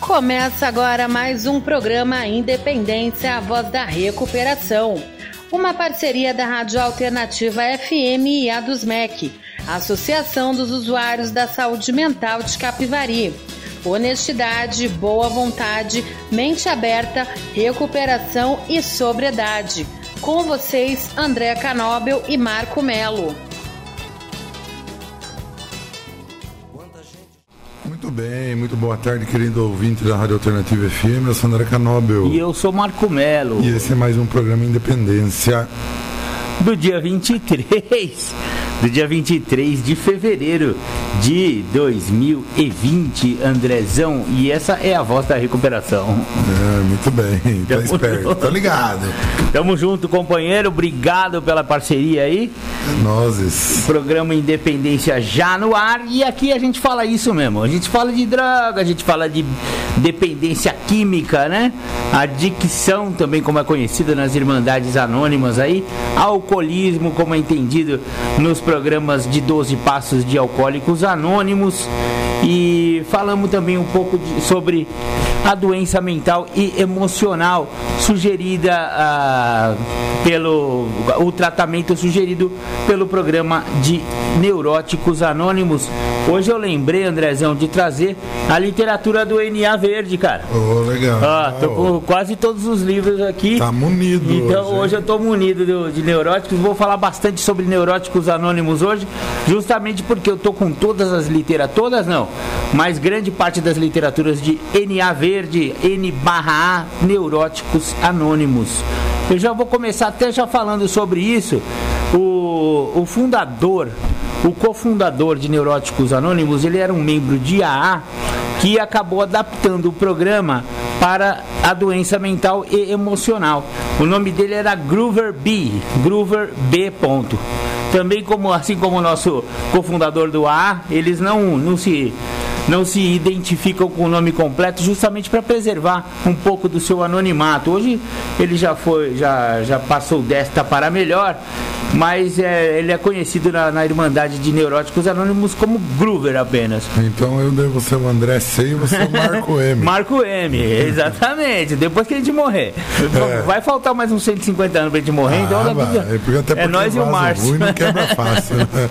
Começa agora mais um programa Independência, a voz da recuperação. Uma parceria da Rádio Alternativa FM e a dos MEC, Associação dos Usuários da Saúde Mental de Capivari. Honestidade, boa vontade, mente aberta, recuperação e sobriedade. Com vocês, André Canóbel e Marco Melo. Muito bem, muito boa tarde, querido ouvinte da Rádio Alternativa FM. Eu sou André Canóbel. E eu sou Marco Melo. E esse é mais um programa Independência. Do dia 23 do dia 23 de fevereiro de 2020, Andrezão. E essa é a voz da recuperação. É, muito bem, tá Tamo esperto, junto. tá ligado. Tamo junto, companheiro. Obrigado pela parceria aí. É nozes. Programa Independência já no ar. E aqui a gente fala isso mesmo. A gente fala de droga, a gente fala de dependência química, né? Adicção também, como é conhecida nas Irmandades Anônimas aí. Alcoolismo, como é entendido nos programas de 12 Passos de Alcoólicos Anônimos e falamos também um pouco de, sobre a doença mental e emocional sugerida ah, pelo o tratamento sugerido pelo programa de Neuróticos Anônimos. Hoje eu lembrei, Andrezão, de trazer a literatura do NA Verde, cara. Oh, legal. Ah, tô com quase todos os livros aqui. Tá munido. Então hoje, hoje eu tô munido de, de neuróticos. Vou falar bastante sobre Neuróticos Anônimos hoje, justamente porque eu tô com todas as literaturas, todas não, mas grande parte das literaturas de NA Verde, N/A, Neuróticos Anônimos. Eu já vou começar até já falando sobre isso. O, o fundador, o cofundador de Neuróticos Anônimos, ele era um membro de AA que acabou adaptando o programa para a doença mental e emocional. O nome dele era Groover B, Groover B. Ponto. Também como assim como o nosso cofundador do AA, eles não não se não se identificam com o nome completo justamente para preservar um pouco do seu anonimato. Hoje ele já foi, já, já passou desta para melhor, mas é, ele é conhecido na, na, Irmandade de Neuróticos Anônimos como Groover apenas. Então eu devo ser o André C e você é o Marco M. Marco M, exatamente. Depois que a gente morrer. É. Vai faltar mais uns 150 anos para a gente morrer, então ah, então é, é nós e o Márcio. Ruim não quebra fácil. Né?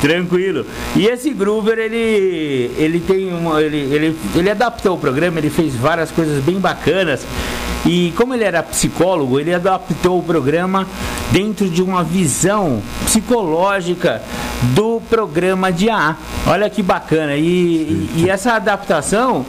Tranquilo. E esse Groover, ele, ele tem uma. Ele, ele, ele adaptou o programa, ele fez várias coisas bem bacanas. E como ele era psicólogo, ele adaptou o programa dentro de uma visão psicológica do programa de AA. Olha que bacana. E, e essa adaptação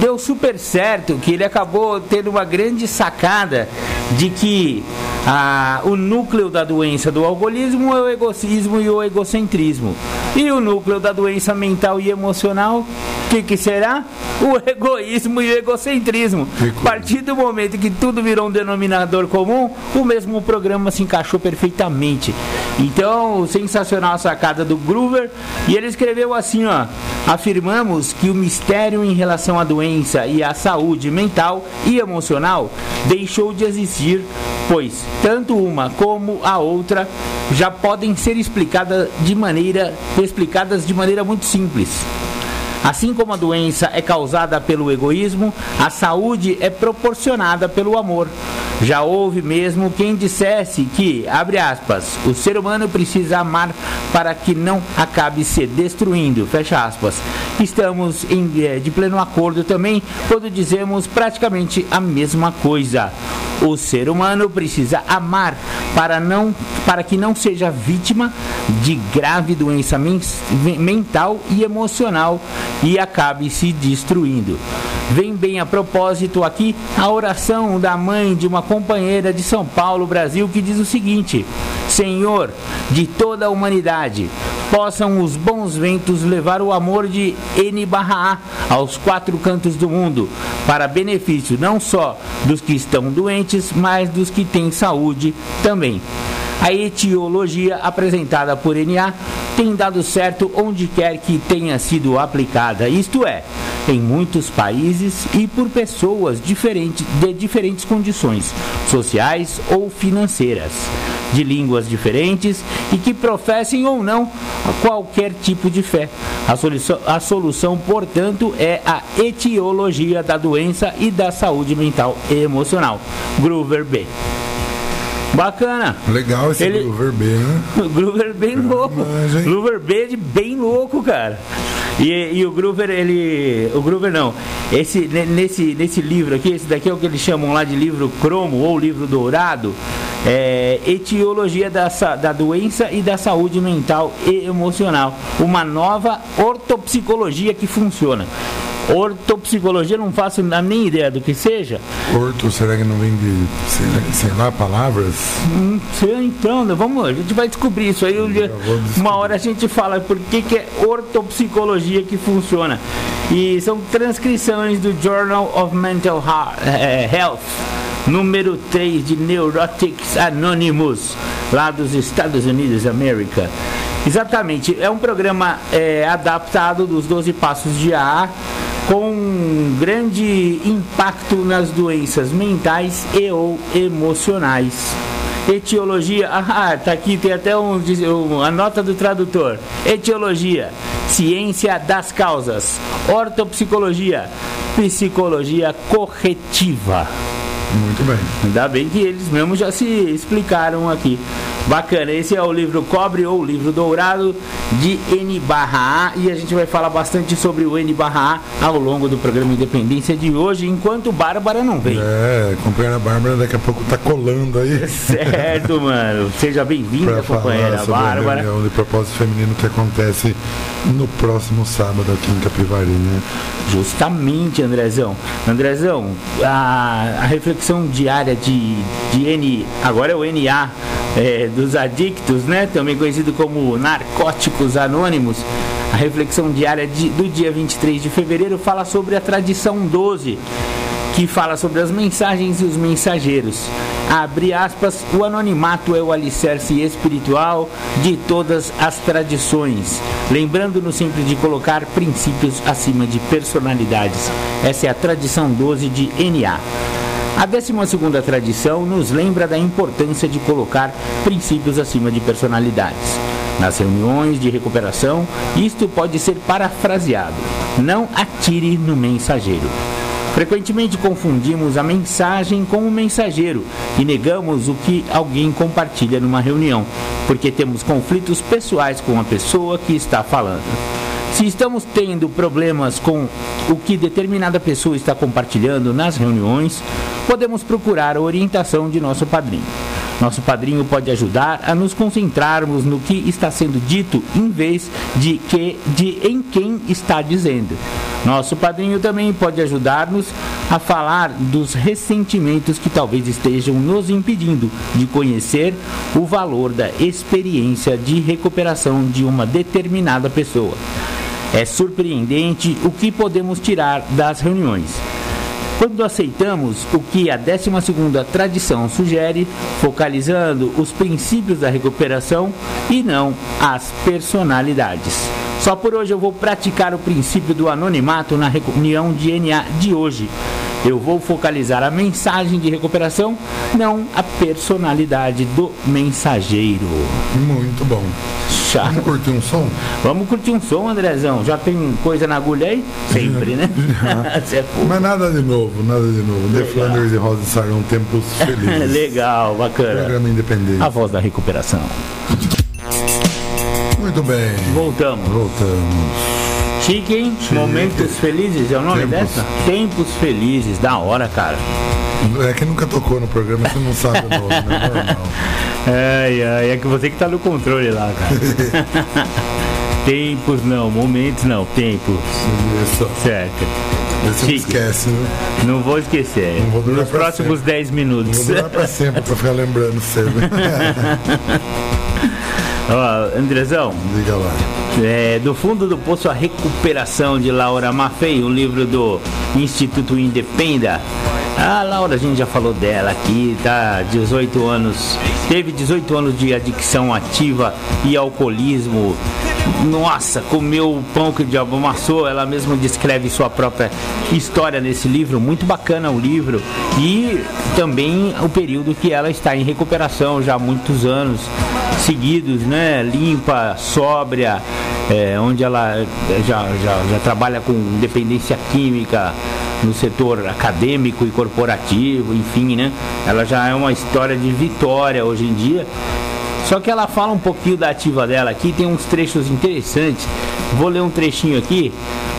deu super certo, que ele acabou tendo uma grande sacada de que ah, o núcleo da doença do alcoolismo é o egoísmo e o egocentrismo. E o núcleo da doença mental e emocional, o que, que será? O egoísmo e o egocentrismo. A partir do momento que tudo virou um denominador comum, o mesmo programa se encaixou perfeitamente. Então, sensacional a sacada do Groover. E ele escreveu assim, ó. Afirmamos que o mistério em relação à doença e à saúde mental e emocional deixou de existir, pois tanto uma como a outra já podem ser explicadas de maneira explicadas de maneira muito simples. Assim como a doença é causada pelo egoísmo, a saúde é proporcionada pelo amor. Já houve mesmo quem dissesse que, abre aspas, o ser humano precisa amar para que não acabe se destruindo, fecha aspas. Estamos em, eh, de pleno acordo também quando dizemos praticamente a mesma coisa. O ser humano precisa amar para, não, para que não seja vítima de grave doença mental e emocional e acabe se destruindo. Vem bem a propósito aqui a oração da mãe de uma companheira de São Paulo, Brasil, que diz o seguinte: Senhor de toda a humanidade, possam os bons ventos levar o amor de N barra A aos quatro cantos do mundo, para benefício não só dos que estão doentes, mas dos que têm saúde também. A etiologia apresentada por NA tem dado certo onde quer que tenha sido aplicada, isto é, em muitos países e por pessoas diferentes, de diferentes condições sociais ou financeiras. de línguas diferentes e que professem ou não qualquer tipo de fé. A solução, a solução, portanto, é a etiologia da doença e da saúde mental e emocional. Groover B. Bacana. Legal esse Ele... Groover B, né? Groover bem louco. Mas, Groover B bem louco, cara. E, e, o Groover, ele. O Groover não. Esse, nesse, nesse livro aqui, esse daqui é o que eles chamam lá de livro cromo ou livro dourado. É, etiologia da, da doença e da saúde mental e emocional. Uma nova ortopsicologia que funciona. Ortopsicologia, não faço nem ideia do que seja. Orto, será que não vem de, sei, sei lá, palavras? Não sei, então, né? vamos, a gente vai descobrir isso aí. Dia, uma hora a gente fala por que, que é ortopsicologia que funciona. E são transcrições do Journal of Mental eh, Health, número 3 de Neurotics Anonymous, lá dos Estados Unidos da América. Exatamente, é um programa é, adaptado dos 12 passos de A com grande impacto nas doenças mentais e ou emocionais. Etiologia, ah, tá aqui, tem até um, um, a nota do tradutor. Etiologia, ciência das causas. Ortopsicologia, psicologia corretiva. Muito bem. Ainda bem que eles mesmos já se explicaram aqui. Bacana, esse é o livro Cobre ou Livro Dourado de N barra A e a gente vai falar bastante sobre o N barra A ao longo do programa Independência de hoje, enquanto Bárbara não vem. É, companheira Bárbara daqui a pouco tá colando aí. Certo, mano. Seja bem-vinda, companheira Bárbara. A reunião de propósito feminino que acontece no próximo sábado aqui em Capivari, né? Justamente, Andrezão. Andrezão, a, a reflexão diária de, de N, agora é o NA, é, dos adictos, né? Também conhecido como narcóticos anônimos. A reflexão diária de, do dia 23 de fevereiro fala sobre a tradição 12, que fala sobre as mensagens e os mensageiros. Abre aspas, o anonimato é o alicerce espiritual de todas as tradições, lembrando-nos sempre de colocar princípios acima de personalidades. Essa é a tradição 12 de NA. A 12 tradição nos lembra da importância de colocar princípios acima de personalidades. Nas reuniões de recuperação, isto pode ser parafraseado: não atire no mensageiro. Frequentemente confundimos a mensagem com o mensageiro e negamos o que alguém compartilha numa reunião, porque temos conflitos pessoais com a pessoa que está falando. Se estamos tendo problemas com o que determinada pessoa está compartilhando nas reuniões, podemos procurar a orientação de nosso padrinho. Nosso padrinho pode ajudar a nos concentrarmos no que está sendo dito em vez de que de em quem está dizendo. Nosso padrinho também pode ajudar-nos a falar dos ressentimentos que talvez estejam nos impedindo de conhecer o valor da experiência de recuperação de uma determinada pessoa. É surpreendente o que podemos tirar das reuniões. Quando aceitamos o que a 12 tradição sugere, focalizando os princípios da recuperação e não as personalidades. Só por hoje eu vou praticar o princípio do anonimato na reunião de NA de hoje. Eu vou focalizar a mensagem de recuperação, não a personalidade do mensageiro. Muito bom. Vamos curtir um som? Vamos curtir um som, Andrezão. Já tem coisa na agulha aí? Sempre, né? é Mas nada de novo, nada de novo. Legal. The Flanders e Rosa saíram tempos felizes. Legal, bacana. Programa independente. A voz da recuperação. Muito bem. Voltamos. Voltamos. Chique. Momentos Felizes é o nome Tempos. dessa? Tempos Felizes, da hora, cara. É que nunca tocou no programa, você não sabe o nome, né? É, é, é que você que tá no controle lá, cara. tempos não, momentos não, tempos. Isso. Certo. Você não esquece, né? Não vou esquecer. Não vou Nos próximos 10 minutos. Não vou durar pra sempre pra ficar lembrando sempre. Ó, Andrezão. Diga lá. É, do fundo do poço a recuperação de Laura Maffei, um livro do Instituto Independa. A Laura, a gente já falou dela aqui, tá? 18 anos, teve 18 anos de adicção ativa e alcoolismo nossa, comeu o pão que o diabo amassou. Ela mesma descreve sua própria história nesse livro, muito bacana o livro. E também o período que ela está em recuperação já há muitos anos seguidos, né? Limpa, sóbria, é, onde ela já, já, já trabalha com dependência química no setor acadêmico e corporativo, enfim, né? Ela já é uma história de vitória hoje em dia. Só que ela fala um pouquinho da ativa dela aqui, tem uns trechos interessantes. Vou ler um trechinho aqui.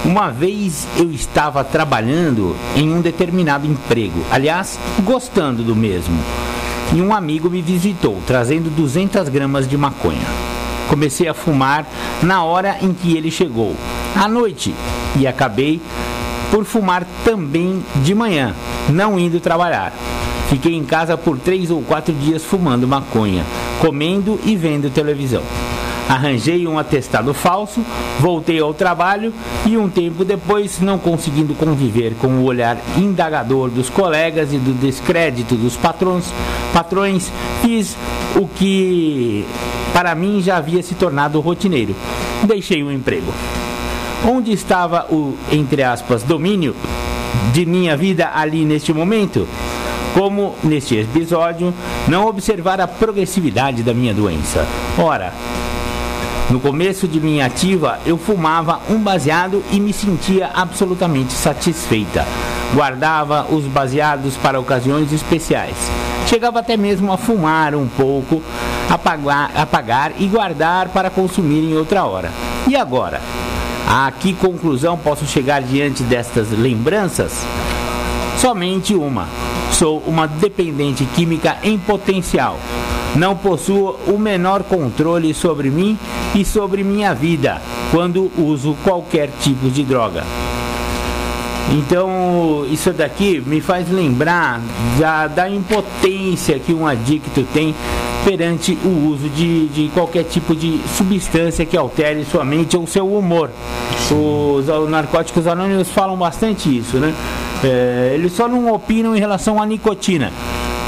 Uma vez eu estava trabalhando em um determinado emprego, aliás, gostando do mesmo. E um amigo me visitou, trazendo 200 gramas de maconha. Comecei a fumar na hora em que ele chegou, à noite, e acabei por fumar também de manhã, não indo trabalhar. Fiquei em casa por três ou quatro dias fumando maconha, comendo e vendo televisão. Arranjei um atestado falso, voltei ao trabalho e um tempo depois, não conseguindo conviver com o olhar indagador dos colegas e do descrédito dos patrões, patrões fiz o que para mim já havia se tornado rotineiro. Deixei o emprego. Onde estava o, entre aspas, domínio de minha vida ali neste momento? Como neste episódio, não observar a progressividade da minha doença. Ora, no começo de minha ativa, eu fumava um baseado e me sentia absolutamente satisfeita. Guardava os baseados para ocasiões especiais. Chegava até mesmo a fumar um pouco, apagar, apagar e guardar para consumir em outra hora. E agora? A que conclusão posso chegar diante destas lembranças? Somente uma. Sou uma dependente química em potencial. Não possuo o menor controle sobre mim e sobre minha vida quando uso qualquer tipo de droga. Então, isso daqui me faz lembrar da, da impotência que um adicto tem perante o uso de, de qualquer tipo de substância que altere sua mente ou seu humor. Os, os narcóticos anônimos falam bastante isso, né? É, eles só não opinam em relação à nicotina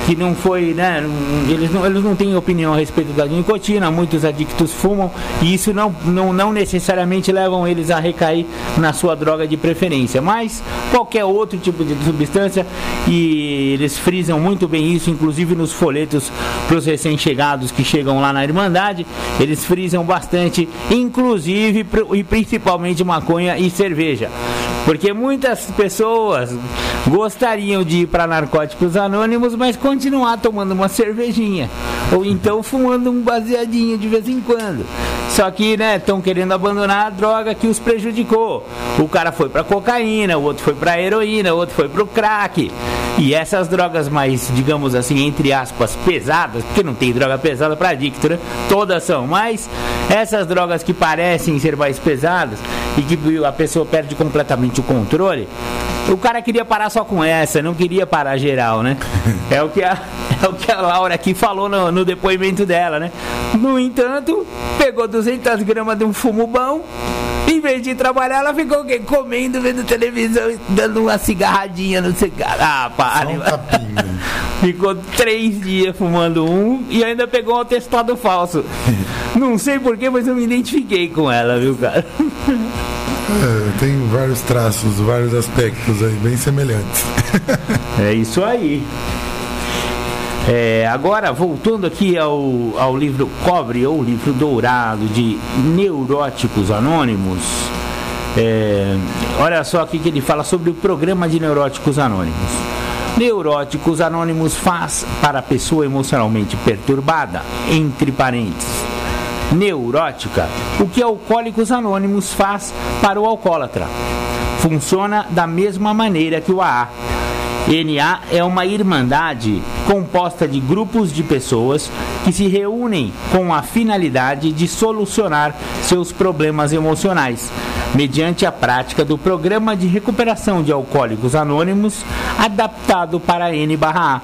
que não foi, né? Eles não, eles não têm opinião a respeito da nicotina, muitos adictos fumam e isso não, não, não necessariamente levam eles a recair na sua droga de preferência, mas qualquer outro tipo de substância e eles frisam muito bem isso, inclusive nos folhetos para os recém-chegados que chegam lá na Irmandade, eles frisam bastante, inclusive e principalmente maconha e cerveja. Porque muitas pessoas gostariam de ir para narcóticos anônimos, mas continuar tomando uma cervejinha. Ou então fumando um baseadinho de vez em quando. Só que, né, estão querendo abandonar a droga que os prejudicou. O cara foi para cocaína, o outro foi para heroína, o outro foi para o crack. E essas drogas mais, digamos assim, entre aspas, pesadas, porque não tem droga pesada para adicto, né? Todas são, mas essas drogas que parecem ser mais pesadas e que a pessoa perde completamente o controle, o cara queria parar só com essa, não queria parar geral, né? É o que a, é o que a Laura aqui falou no, no depoimento dela, né? No entanto, pegou 200 gramas de um fumo bom, em vez de trabalhar, ela ficou o quê? comendo, vendo televisão, dando uma cigarradinha no cigarro. Ah, para. Um ficou três dias fumando um e ainda pegou um atestado falso. Não sei porquê, mas eu me identifiquei com ela, viu, cara? É, tem vários traços, vários aspectos aí bem semelhantes. é isso aí. É, agora, voltando aqui ao, ao livro Cobre, ou livro dourado de Neuróticos Anônimos, é, olha só aqui que ele fala sobre o programa de Neuróticos Anônimos. Neuróticos Anônimos faz para a pessoa emocionalmente perturbada, entre parênteses, neurótica, o que Alcoólicos Anônimos faz para o alcoólatra. Funciona da mesma maneira que o AA NA é uma irmandade composta de grupos de pessoas que se reúnem com a finalidade de solucionar seus problemas emocionais, mediante a prática do programa de recuperação de alcoólicos anônimos adaptado para N/A.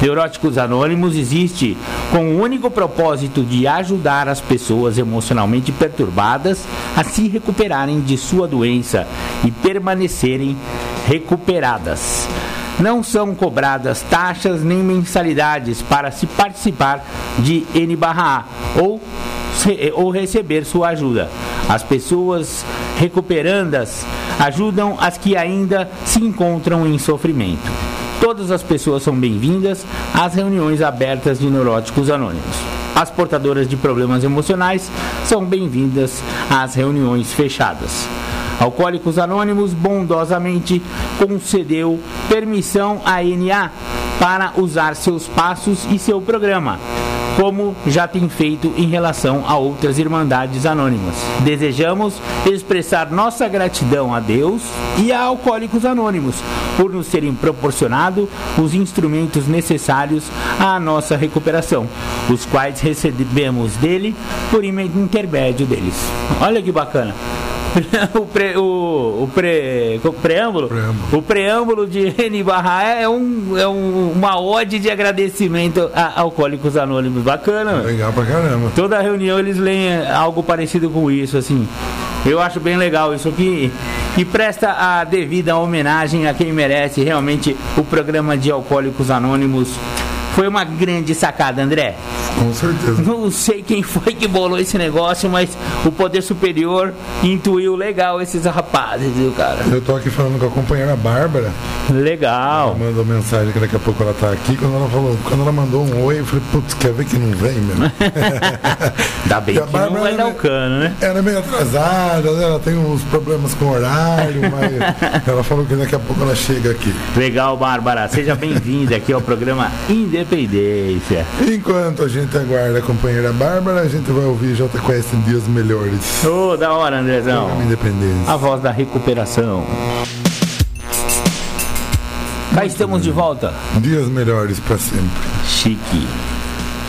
Neuróticos Anônimos existe com o único propósito de ajudar as pessoas emocionalmente perturbadas a se recuperarem de sua doença e permanecerem recuperadas. Não são cobradas taxas nem mensalidades para se participar de N/A ou ou receber sua ajuda. As pessoas recuperandas ajudam as que ainda se encontram em sofrimento. Todas as pessoas são bem-vindas às reuniões abertas de neuróticos anônimos. As portadoras de problemas emocionais são bem-vindas às reuniões fechadas. Alcoólicos Anônimos bondosamente concedeu permissão à NA para usar seus passos e seu programa como já tem feito em relação a outras irmandades anônimas. Desejamos expressar nossa gratidão a Deus e a Alcoólicos Anônimos por nos terem proporcionado os instrumentos necessários à nossa recuperação, os quais recebemos dele por intermédio deles. Olha que bacana. o, pre, o, o, pre, o preâmbulo, preâmbulo, o preâmbulo de Reni Barra é, um, é um, uma ode de agradecimento a Alcoólicos Anônimos. Bacana. Legal pra caramba. Toda reunião eles leem algo parecido com isso, assim. Eu acho bem legal isso aqui e presta a devida homenagem a quem merece realmente o programa de Alcoólicos Anônimos foi uma grande sacada, André. Com certeza. Não sei quem foi que bolou esse negócio, mas o poder superior intuiu legal esses rapazes, viu, cara? Eu tô aqui falando com a companheira Bárbara. Legal. Ela mandou mensagem que daqui a pouco ela tá aqui. Quando ela falou, quando ela mandou um oi, eu falei, putz, quer ver que não vem mesmo? Ainda bem que não vai dar o cano, né? Ela é meio atrasada, né? ela tem uns problemas com horário, mas ela falou que daqui a pouco ela chega aqui. Legal, Bárbara. Seja bem-vinda aqui ao programa Independente Independência. Enquanto a gente aguarda a companheira Bárbara, a gente vai ouvir J Quest em Dias Melhores. Ô, oh, da hora, Andrezão. Independência. A voz da recuperação. Cá estamos de volta. Dias melhores para sempre. Chique.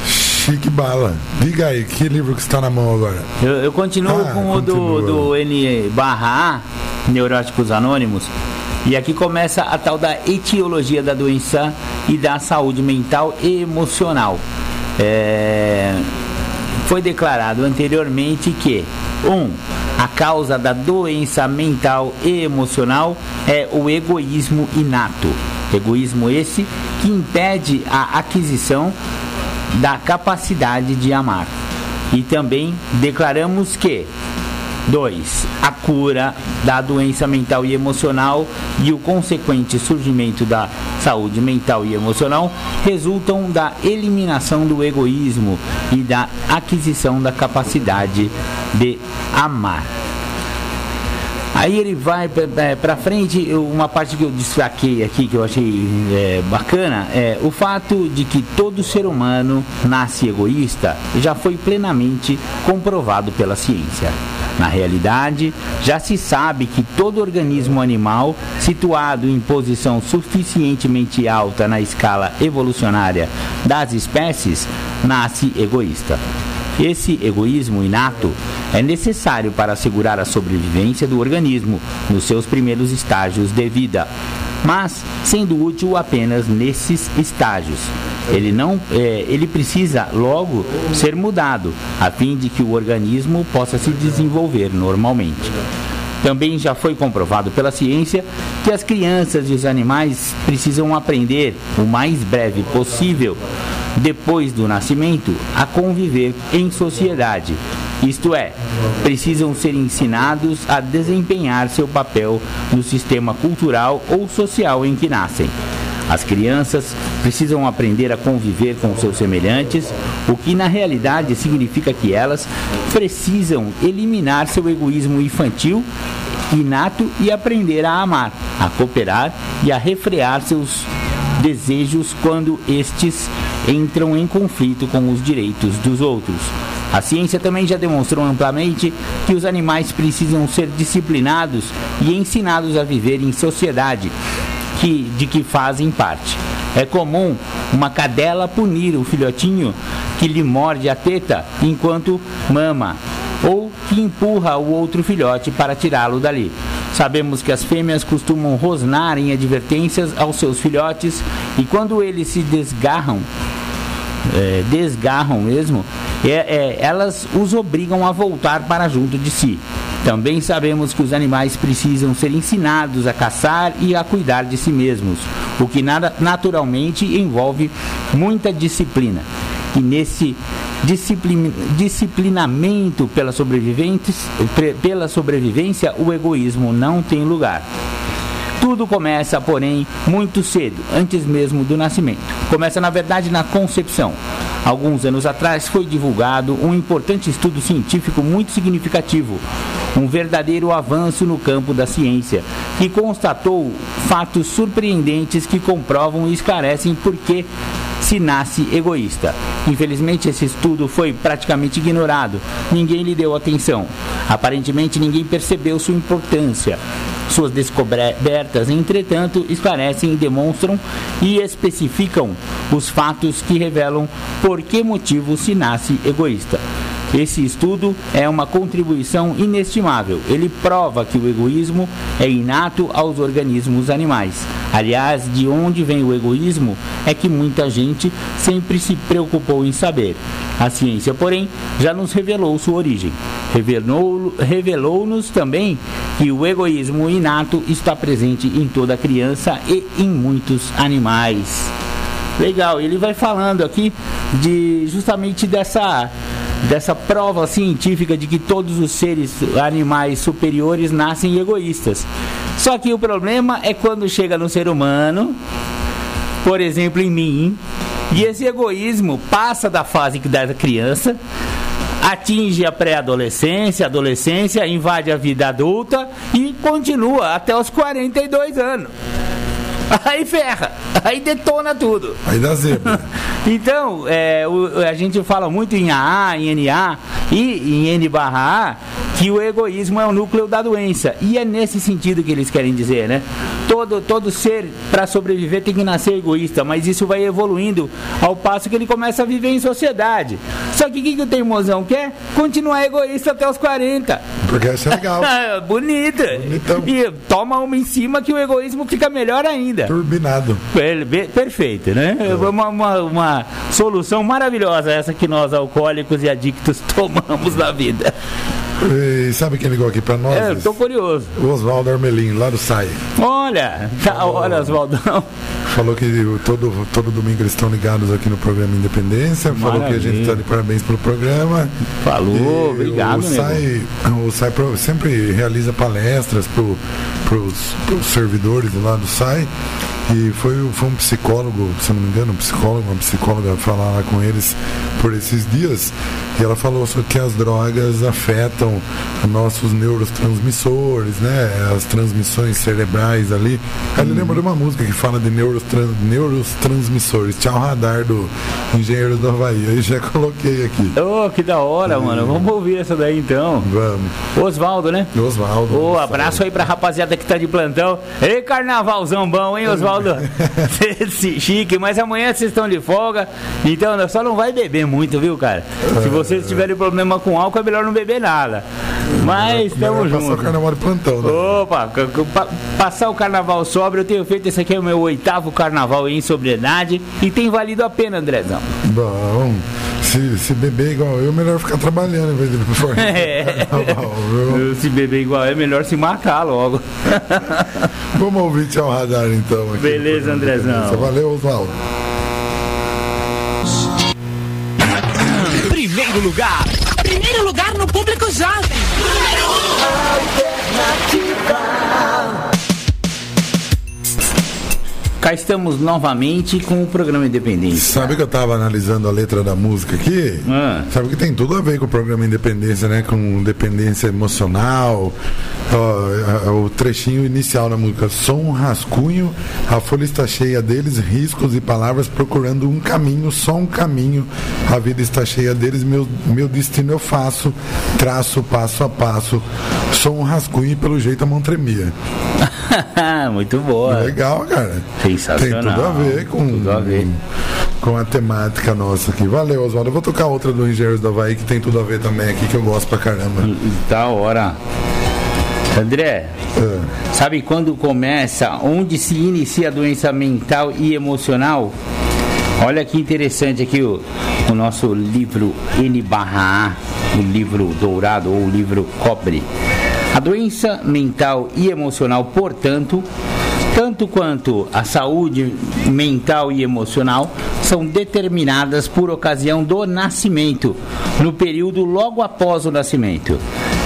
Chique bala. Diga aí, que livro que está na mão agora? Eu, eu continuo ah, com o do, do N barra A, Neuróticos Anônimos. E aqui começa a tal da etiologia da doença e da saúde mental e emocional. É... Foi declarado anteriormente que 1. Um, a causa da doença mental e emocional é o egoísmo inato. Egoísmo esse que impede a aquisição da capacidade de amar. E também declaramos que 2. A cura da doença mental e emocional e o consequente surgimento da saúde mental e emocional resultam da eliminação do egoísmo e da aquisição da capacidade de amar. Aí ele vai para frente, uma parte que eu destaquei aqui, que eu achei é, bacana, é o fato de que todo ser humano nasce egoísta já foi plenamente comprovado pela ciência. Na realidade, já se sabe que todo organismo animal situado em posição suficientemente alta na escala evolucionária das espécies nasce egoísta. Esse egoísmo inato é necessário para assegurar a sobrevivência do organismo nos seus primeiros estágios de vida, mas sendo útil apenas nesses estágios. Ele não, é, ele precisa logo ser mudado, a fim de que o organismo possa se desenvolver normalmente. Também já foi comprovado pela ciência que as crianças e os animais precisam aprender o mais breve possível depois do nascimento, a conviver em sociedade. Isto é, precisam ser ensinados a desempenhar seu papel no sistema cultural ou social em que nascem. As crianças precisam aprender a conviver com seus semelhantes, o que na realidade significa que elas precisam eliminar seu egoísmo infantil inato e aprender a amar, a cooperar e a refrear seus desejos quando estes entram em conflito com os direitos dos outros. A ciência também já demonstrou amplamente que os animais precisam ser disciplinados e ensinados a viver em sociedade que, de que fazem parte. É comum uma cadela punir o filhotinho que lhe morde a teta enquanto mama, ou que empurra o outro filhote para tirá-lo dali. Sabemos que as fêmeas costumam rosnar em advertências aos seus filhotes e quando eles se desgarram, é, desgarram mesmo, é, é, elas os obrigam a voltar para junto de si. Também sabemos que os animais precisam ser ensinados a caçar e a cuidar de si mesmos, o que naturalmente envolve muita disciplina. E nesse disciplin, disciplinamento pela, pela sobrevivência, o egoísmo não tem lugar. Tudo começa, porém, muito cedo, antes mesmo do nascimento. Começa, na verdade, na concepção. Alguns anos atrás foi divulgado um importante estudo científico muito significativo, um verdadeiro avanço no campo da ciência, que constatou fatos surpreendentes que comprovam e esclarecem por que se nasce egoísta. Infelizmente, esse estudo foi praticamente ignorado, ninguém lhe deu atenção. Aparentemente, ninguém percebeu sua importância. Suas descobertas, entretanto, esclarecem, demonstram e especificam os fatos que revelam por que motivo se nasce egoísta. Esse estudo é uma contribuição inestimável. Ele prova que o egoísmo é inato aos organismos animais. Aliás, de onde vem o egoísmo é que muita gente sempre se preocupou em saber. A ciência, porém, já nos revelou sua origem. Revelou-nos revelou também que o egoísmo inato está presente em toda criança e em muitos animais. Legal, ele vai falando aqui de justamente dessa dessa prova científica de que todos os seres animais superiores nascem egoístas. Só que o problema é quando chega no ser humano, por exemplo, em mim, e esse egoísmo passa da fase da criança, atinge a pré-adolescência, adolescência, invade a vida adulta e continua até os 42 anos. Aí ferra, aí detona tudo. Aí dá zebra. então, é, o, a gente fala muito em AA, em NA e em N barra A que o egoísmo é o núcleo da doença. E é nesse sentido que eles querem dizer, né? Todo, todo ser, para sobreviver, tem que nascer egoísta, mas isso vai evoluindo ao passo que ele começa a viver em sociedade. Só que o que, que o teimosão quer? Continuar egoísta até os 40. Porque isso é legal. Bonita. Bonitão. E toma uma em cima que o egoísmo fica melhor ainda. Turbinado. Perfeito, né? É. Uma, uma, uma solução maravilhosa essa que nós, alcoólicos e adictos, tomamos na vida. E sabe quem ligou aqui pra nós? É, tô curioso. O Oswaldo Armelin, lá do SAI. Olha, da hora, Oswaldão. Falou que todo, todo domingo eles estão ligados aqui no programa Independência. Maravilha. Falou que a gente está de parabéns pelo programa. Falou, e obrigado. O SAI, o SAI sempre realiza palestras para os servidores lá do SAI. E foi, foi um psicólogo, se não me engano, um psicólogo, uma psicóloga falar com eles por esses dias. E ela falou sobre que as drogas afetam nossos neurotransmissores, né? As transmissões cerebrais ali. Aí ele hum. lembra de uma música que fala de neurotrans, neurotransmissores. Tchau, radar do Engenheiro do Havaí. Aí já coloquei aqui. Oh, que da hora, mano. Vamos ouvir essa daí então. Vamos. Oswaldo, né? Oswaldo. Oh, abraço aí pra rapaziada que tá de plantão. Ei, carnavalzão bom, hein, Oswaldo? Chique, mas amanhã vocês estão de folga. Então só não vai beber muito, viu, cara? Se você vocês tiverem problema com álcool, é melhor não beber nada. Mas estamos juntos. Passar o carnaval de plantão, né? Opa, passar o carnaval sóbrio, eu tenho feito esse aqui é o meu oitavo carnaval em sobriedade e tem valido a pena, Andrezão. Bom, se, se beber igual eu, melhor ficar trabalhando em vez de é. carnaval, viu? Se beber igual eu, é melhor se matar logo. Vamos ouvir tchau radar então. Beleza, Andrezão. Valeu, Oswaldo. Primeiro lugar. Primeiro lugar no público jovem. Alternativa. Cá estamos novamente com o programa Independência. Sabe que eu estava analisando a letra da música aqui? Ah. Sabe que tem tudo a ver com o programa Independência, né? Com dependência emocional. Ó, o trechinho inicial da música. Sou um rascunho, a folha está cheia deles, riscos e palavras procurando um caminho, só um caminho. A vida está cheia deles, meu, meu destino eu faço, traço passo a passo. Sou um rascunho e pelo jeito a mão tremia. Muito boa. Legal, cara. Sensacional. Tem tudo a ver com, tudo a ver. com a temática nossa aqui. Valeu, Oswaldo. Eu vou tocar outra do Engenheiros do Havaí que tem tudo a ver também aqui, que eu gosto pra caramba. Da hora. André, é. sabe quando começa, onde se inicia a doença mental e emocional? Olha que interessante aqui o, o nosso livro N barra A, o livro dourado ou o livro cobre. A doença mental e emocional, portanto, tanto quanto a saúde mental e emocional, são determinadas por ocasião do nascimento, no período logo após o nascimento.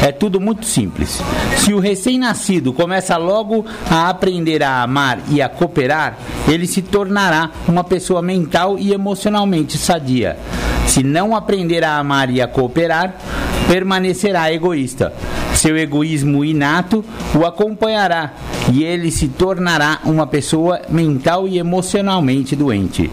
É tudo muito simples. Se o recém-nascido começa logo a aprender a amar e a cooperar, ele se tornará uma pessoa mental e emocionalmente sadia. Se não aprender a amar e a cooperar, permanecerá egoísta. Seu egoísmo inato o acompanhará e ele se tornará uma pessoa mental e emocionalmente doente.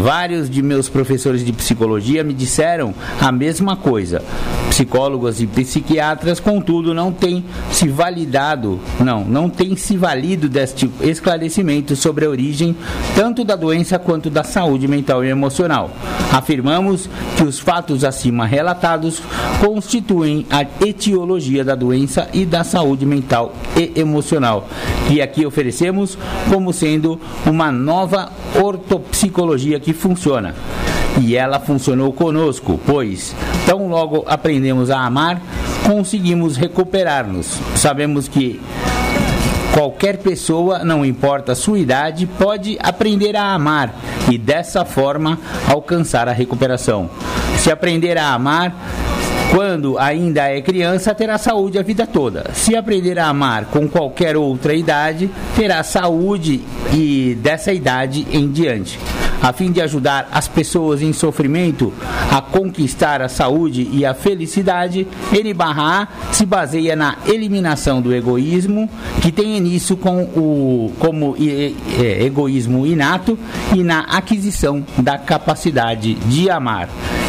Vários de meus professores de psicologia me disseram a mesma coisa. Psicólogos e psiquiatras, contudo, não têm se validado, não, não têm se valido deste esclarecimento sobre a origem tanto da doença quanto da saúde mental e emocional. Afirmamos que os fatos acima relatados constituem a etiologia da doença e da saúde mental e emocional, e aqui oferecemos como sendo uma nova ortopsicologia que funciona. E ela funcionou conosco, pois, tão logo aprendemos a amar, conseguimos recuperar-nos. Sabemos que qualquer pessoa, não importa a sua idade, pode aprender a amar e dessa forma alcançar a recuperação. Se aprender a amar, quando ainda é criança, terá saúde a vida toda. Se aprender a amar com qualquer outra idade, terá saúde e dessa idade em diante. A fim de ajudar as pessoas em sofrimento a conquistar a saúde e a felicidade, N/A se baseia na eliminação do egoísmo, que tem início com o como é, egoísmo inato e na aquisição da capacidade de amar.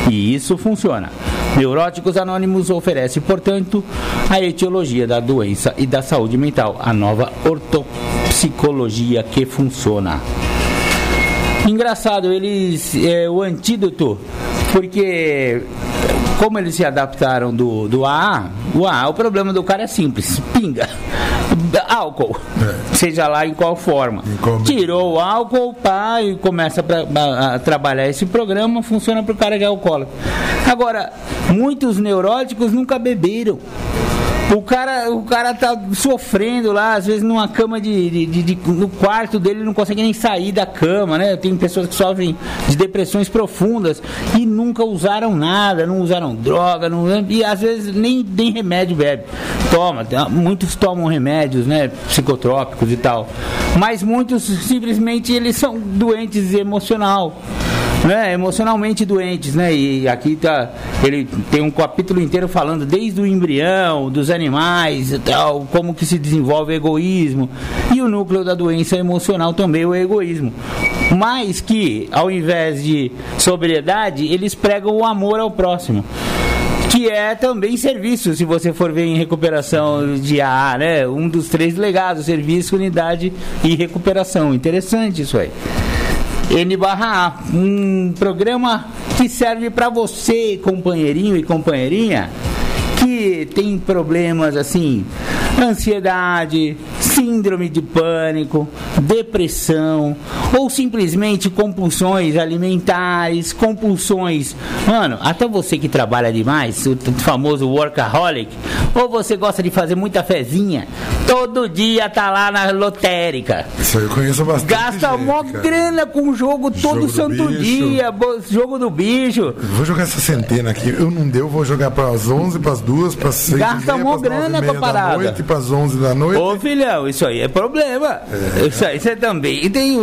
E isso funciona. Neuróticos Anônimos oferece, portanto, a etiologia da doença e da saúde mental, a nova ortopsicologia que funciona. Engraçado, eles é, o antídoto, porque como eles se adaptaram do, do AA, o AA, o problema do cara é simples, pinga álcool, é. seja lá em qual forma. Em. Tirou o álcool, pá, e começa pra, a, a trabalhar esse programa, funciona para o cara que é alcoólico. Agora, muitos neuróticos nunca beberam. O cara, o cara tá sofrendo lá, às vezes numa cama de, de, de, de, no quarto dele não consegue nem sair da cama, né? Tem pessoas que sofrem de depressões profundas e nunca usaram nada, não usaram droga, não, e às vezes nem, nem remédio bebe. Toma, muitos tomam remédios, né? Psicotrópicos e tal. Mas muitos simplesmente eles são doentes emocional né, emocionalmente doentes, né? E aqui tá, ele tem um capítulo inteiro falando desde o embrião, dos animais e tal, como que se desenvolve o egoísmo. E o núcleo da doença emocional também o egoísmo. Mas que, ao invés de sobriedade, eles pregam o amor ao próximo que é também serviço, se você for ver em recuperação de AA, né? Um dos três legados, serviço, unidade e recuperação. Interessante isso aí. N barra A, um programa que serve para você, companheirinho e companheirinha, que tem problemas assim, ansiedade, síndrome de pânico, depressão ou simplesmente compulsões alimentares, compulsões. Mano, até você que trabalha demais, o famoso workaholic, ou você gosta de fazer muita fezinha, todo dia tá lá na lotérica. Isso eu conheço bastante. Gasta gente, mó cara. grana com o jogo todo jogo santo dia, jogo do bicho. Vou jogar essa centena aqui. Eu não deu, vou jogar para as 11, para as 2, para as 6 Gasta mó grana com a parada. Da noite, para as 11 da noite. Ô filhão, isso aí é problema. É. Isso aí você também tem.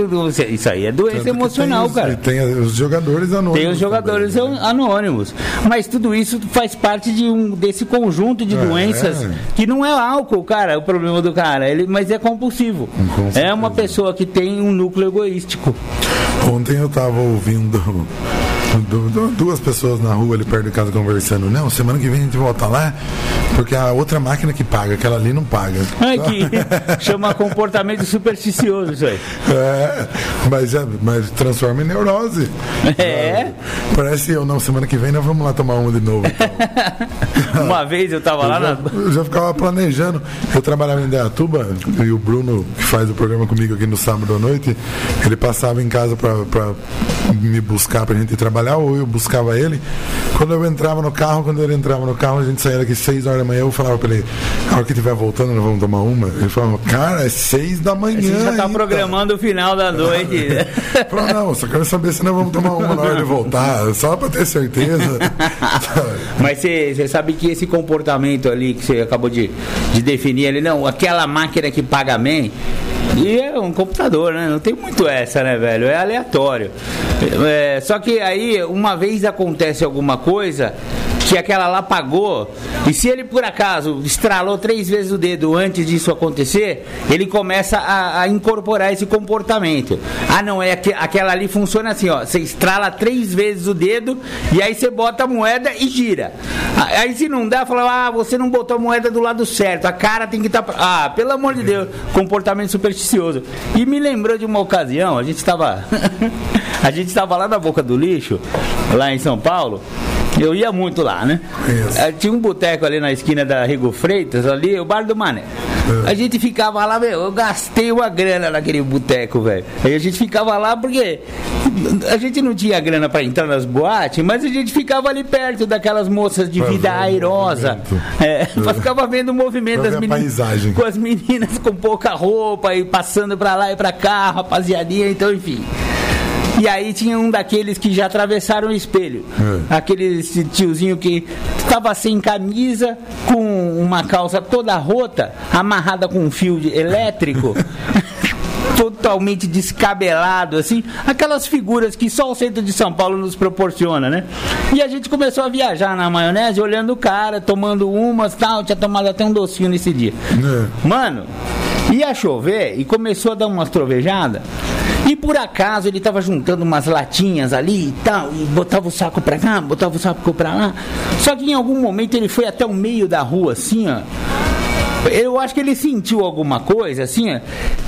Isso aí é doença Tanto emocional, tem os, cara. Tem os jogadores anônimos. Tem os jogadores também, né? anônimos. Mas tudo isso faz parte de um, desse conjunto de é. doenças que não é álcool, cara, o problema do cara. Ele, mas é compulsivo. É uma pessoa que tem um núcleo egoístico. Ontem eu tava ouvindo duas pessoas na rua ali perto de casa conversando. Não, semana que vem a gente volta lá, porque a outra máquina que paga, aquela ali não paga. É que chama comportamento supersticioso isso aí. É, mas, é, mas transforma em neurose. É. Parece eu, não, semana que vem nós vamos lá tomar uma de novo. Então. uma vez eu tava eu lá já, na. Eu já ficava planejando. Eu trabalhava em Deatuba e o Bruno, que faz o programa comigo aqui no sábado à noite, ele passava em casa para me buscar pra gente trabalhar trabalhar, ou eu buscava ele. Quando eu entrava no carro, quando ele entrava no carro, a gente saía daqui 6 horas da manhã, eu falava para ele, a hora que estiver voltando, nós vamos tomar uma. Ele falou, cara, é seis da manhã. Você já tá ainda. programando o final da noite. Falou, não, só quero saber se nós vamos tomar uma na hora de voltar, só pra ter certeza. Mas você sabe que esse comportamento ali que você acabou de, de definir ali, não, aquela máquina que paga bem, e é um computador, né? Não tem muito essa, né, velho? É aleatório. É, só que aí, uma vez acontece alguma coisa que aquela lá pagou, e se ele por acaso estralou três vezes o dedo antes disso acontecer, ele começa a, a incorporar esse comportamento. Ah, não, é que, aquela ali funciona assim, ó. Você estrala três vezes o dedo e aí você bota a moeda e gira. Ah, Aí se não dá, fala, ah, você não botou a moeda do lado certo, a cara tem que estar. Ah, pelo amor de Deus, comportamento supersticioso. E me lembrou de uma ocasião, a gente estava. a gente estava lá na boca do lixo, lá em São Paulo. Eu ia muito lá, né? Isso. Tinha um boteco ali na esquina da Rigo Freitas, ali, o Bar do Mané. A gente ficava lá, meu, eu gastei uma grana naquele boteco, velho. Aí a gente ficava lá porque a gente não tinha grana pra entrar nas boates, mas a gente ficava ali perto daquelas moças de Pra vida airosa. É, pra ficava vendo o movimento Pra das meninas. Com as meninas com pouca roupa e passando pra lá e pra cá, rapaziadinha, então enfim. E aí tinha um daqueles que já atravessaram o espelho. É. Aquele tiozinho que estava sem camisa, com uma calça toda rota, amarrada com um fio de- elétrico. Totalmente descabelado, assim, aquelas figuras que só o centro de São Paulo nos proporciona, né? E a gente começou a viajar na maionese, olhando o cara, tomando umas tal, tinha tomado até um docinho nesse dia. É. Mano, ia chover e começou a dar umas trovejadas. E por acaso ele tava juntando umas latinhas ali e tal, e botava o saco pra cá, botava o saco pra lá. Só que em algum momento ele foi até o meio da rua, assim, ó. Eu acho que ele sentiu alguma coisa, assim, ó,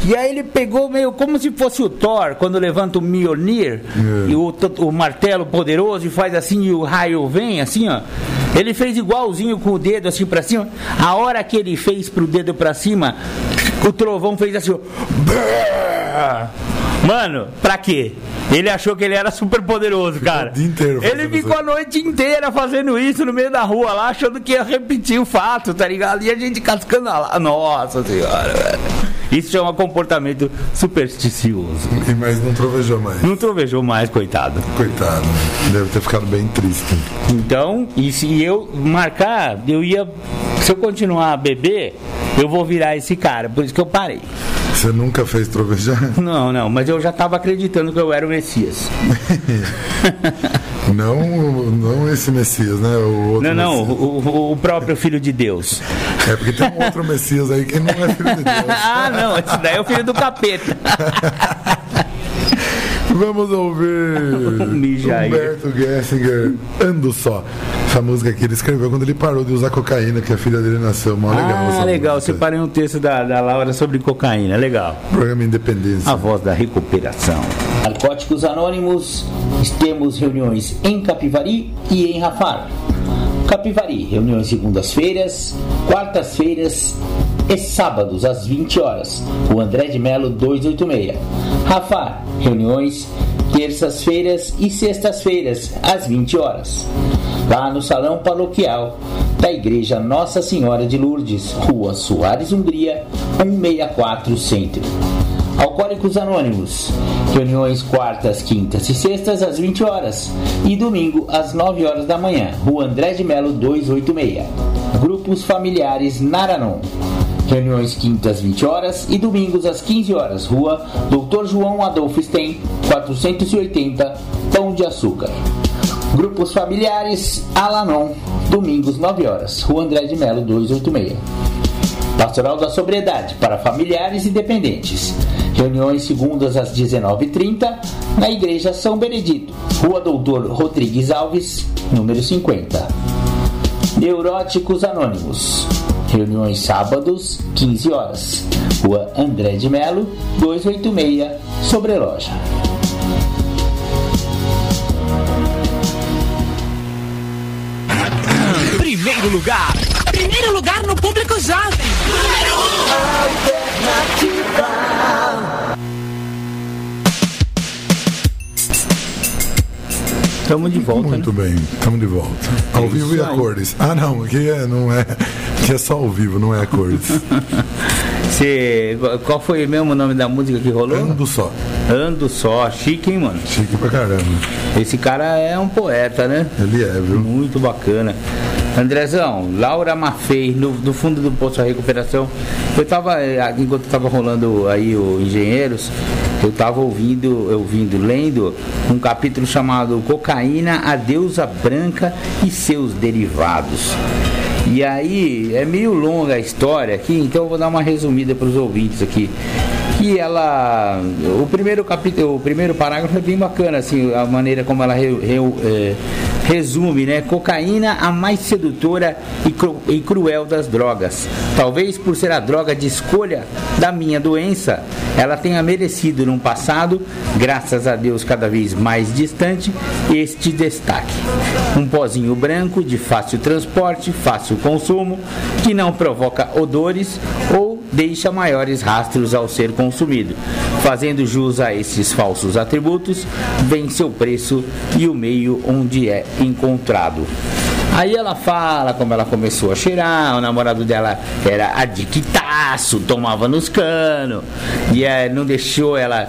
e aí ele pegou meio como se fosse o Thor, quando levanta o Mjolnir, É. e o, o martelo poderoso, e faz assim, e o raio vem, assim, ó. Ele fez igualzinho com o dedo assim pra cima. A hora que ele fez pro dedo pra cima, o trovão fez assim, ó. Mano, pra quê? Ele achou que ele era super poderoso, cara. o dia inteiro Ele ficou isso. a noite inteira fazendo isso no meio da rua lá, achando que ia repetir o fato, tá ligado? E a gente cascando lá. Nossa senhora, velho. Isso chama comportamento supersticioso. Mas não trovejou mais. Não trovejou mais, coitado. Coitado. Deve ter ficado bem triste. Então, e se eu marcar, eu ia. Se eu continuar a beber, eu vou virar esse cara. Por isso que eu parei. Você nunca fez trovejar? Não, não, mas eu já tava acreditando que eu era o Messias. Não, não esse Messias, né? O outro Não, não, o- o próprio filho de Deus. É porque tem um outro Messias aí que não é filho de Deus. ah, não, esse daí é o filho do capeta. Vamos ouvir Mijaí. Humberto Gessinger, Ando Só. Essa música que ele escreveu quando ele parou de usar cocaína, que a filha dele nasceu. Mó legal. ah, legal. música. Separei um texto da, da Laura sobre cocaína. Legal. Programa Independência. A voz da recuperação. Narcóticos Anônimos, temos reuniões em Capivari e em Rafar. Capivari, reuniões segundas-feiras, quartas-feiras e sábados às 20 horas. O André de Melo 286. Rafar, reuniões terças-feiras e sextas-feiras às 20 horas. Lá no Salão Paroquial da Igreja Nossa Senhora de Lourdes, Rua Soares Hungria, 164 Centro. Alcoólicos Anônimos. Reuniões quartas, quintas e sextas às 20 horas e domingo às 9 horas da manhã. Rua André de Melo 286. Grupos familiares Naranon. Reuniões quintas 20 horas e domingos às 15 horas. Rua Dr. João Adolfo Stein, 480, Pão de Açúcar. Grupos familiares Alanon, domingos 9 horas. Rua André de Melo 286. Pastoral da Sobriedade para familiares e dependentes. Reuniões segundas às 19h30 na Igreja São Benedito, Rua Doutor Rodrigues Alves, número 50. Neuróticos Anônimos. Reuniões sábados, 15 horas. Rua André de Melo, 286, Sobreloja. Primeiro lugar. Primeiro lugar no público jovem. Estamos de volta. Muito né? bem, estamos de volta. Ao É vivo e a aí. cores. Ah, não, aqui é, não é. Aqui é só ao vivo, não é a cores. Você, qual foi mesmo o nome da música que rolou? Ando só. Ando só. Chique, hein, mano? Chique pra caramba. Esse cara é um poeta, né? Ele é, viu? Muito bacana. Andrezão, Laura Maffei, no, no fundo do Poço da Recuperação. Eu tava, eh, enquanto tava rolando aí o Engenheiros, eu tava ouvindo, ouvindo, lendo um capítulo chamado Cocaína, a deusa branca e seus derivados. E aí, é meio longa a história aqui, então eu vou dar uma resumida para os ouvintes aqui. Que ela. O primeiro capítulo, o primeiro parágrafo é bem bacana, assim, a maneira como ela re- re- eh, resume, né? Cocaína, a mais sedutora e, cru- e cruel das drogas. Talvez por ser a droga de escolha da minha doença, ela tenha merecido num passado, graças a Deus cada vez mais distante, este destaque. Um pozinho branco de fácil transporte, fácil consumo, que não provoca odores ou deixa maiores rastros ao ser consumido. Fazendo jus a esses falsos atributos, vem seu preço e o meio onde é encontrado. Aí ela fala como ela começou a cheirar, o namorado dela era adictaço, tomava nos canos, e eh, não deixou ela,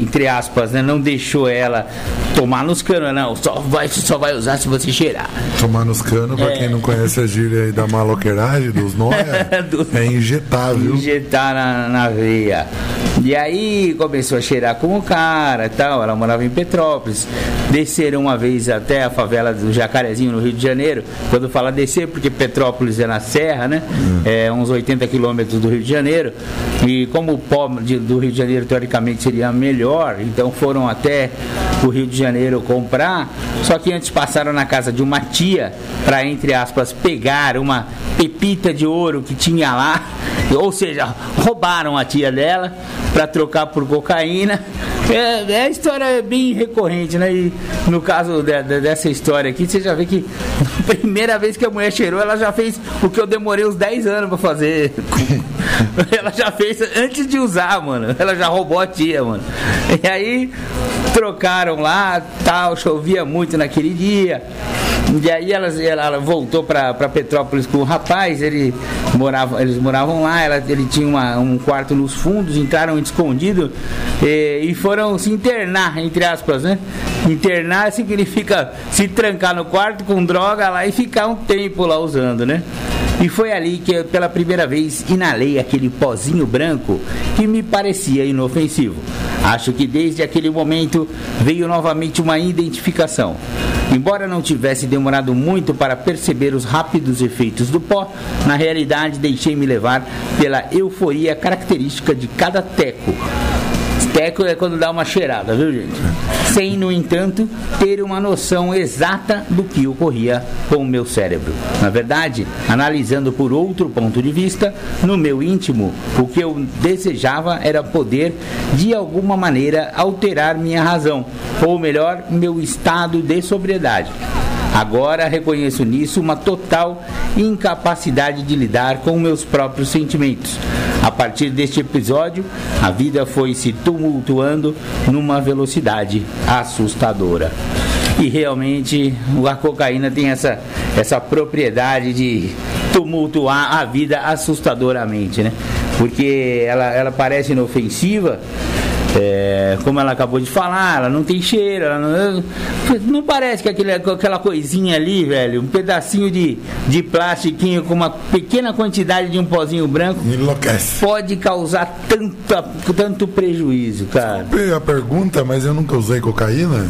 entre aspas, né, não deixou ela tomar nos canos, não, só vai, só vai usar se você cheirar. Tomar nos canos, pra É. quem não conhece a gíria aí da maloqueiragem, dos nóia, Do- é injetar, viu? injetar na, na veia. E aí começou a cheirar com o cara e tal. Ela morava em Petrópolis. Desceram uma vez até a favela do Jacarezinho, no Rio de Janeiro. Quando fala descer, porque Petrópolis é na Serra, né? É uns 80 quilômetros do Rio de Janeiro. E como o pó de- do Rio de Janeiro teoricamente seria melhor, então foram até o Rio de Janeiro comprar. Só que antes passaram na casa de uma tia para, entre aspas, pegar uma pepita de ouro que tinha lá. Ou seja, roubaram a tia dela para trocar por cocaína. É, é a história bem recorrente, né? E no caso de- de- dessa história aqui, você já vê que a primeira vez que a mulher cheirou, ela já fez o que eu demorei uns 10 anos para fazer. ela já fez antes de usar, mano. Ela já roubou a tia, mano. E aí trocaram lá, tal, chovia muito naquele dia. E aí ela, ela voltou para Petrópolis com o rapaz, ele morava, eles moravam lá, ela, ele tinha uma- um quarto nos fundos, entraram escondido e, e foram se internar, entre aspas, né? Internar significa se trancar no quarto com droga lá e ficar um tempo lá usando, né? E foi ali que eu, pela primeira vez inalei aquele pozinho branco que me parecia inofensivo. Acho que desde aquele momento veio novamente uma identificação. Embora não tivesse demorado muito para perceber os rápidos efeitos do pó, na realidade deixei-me levar pela euforia característica de cada teco. Teco é quando dá uma cheirada, viu gente? Sem, no entanto, ter uma noção exata do que ocorria com o meu cérebro. Na verdade, analisando por outro ponto de vista, no meu íntimo, o que eu desejava era poder, de alguma maneira, alterar minha razão, ou melhor, meu estado de sobriedade. Agora reconheço nisso uma total incapacidade de lidar com meus próprios sentimentos. A partir deste episódio, a vida foi se tumultuando numa velocidade assustadora. E realmente a cocaína tem essa, essa propriedade de tumultuar a vida assustadoramente, né? Porque ela, ela parece inofensiva, é, como ela acabou de falar, ela não tem cheiro, não, não parece que aquele, aquela coisinha ali, velho, um pedacinho de, de plastiquinho com uma pequena quantidade de um pozinho branco Enlouquece. pode causar tanta, tanto prejuízo, cara. Eu a pergunta, mas eu nunca usei cocaína.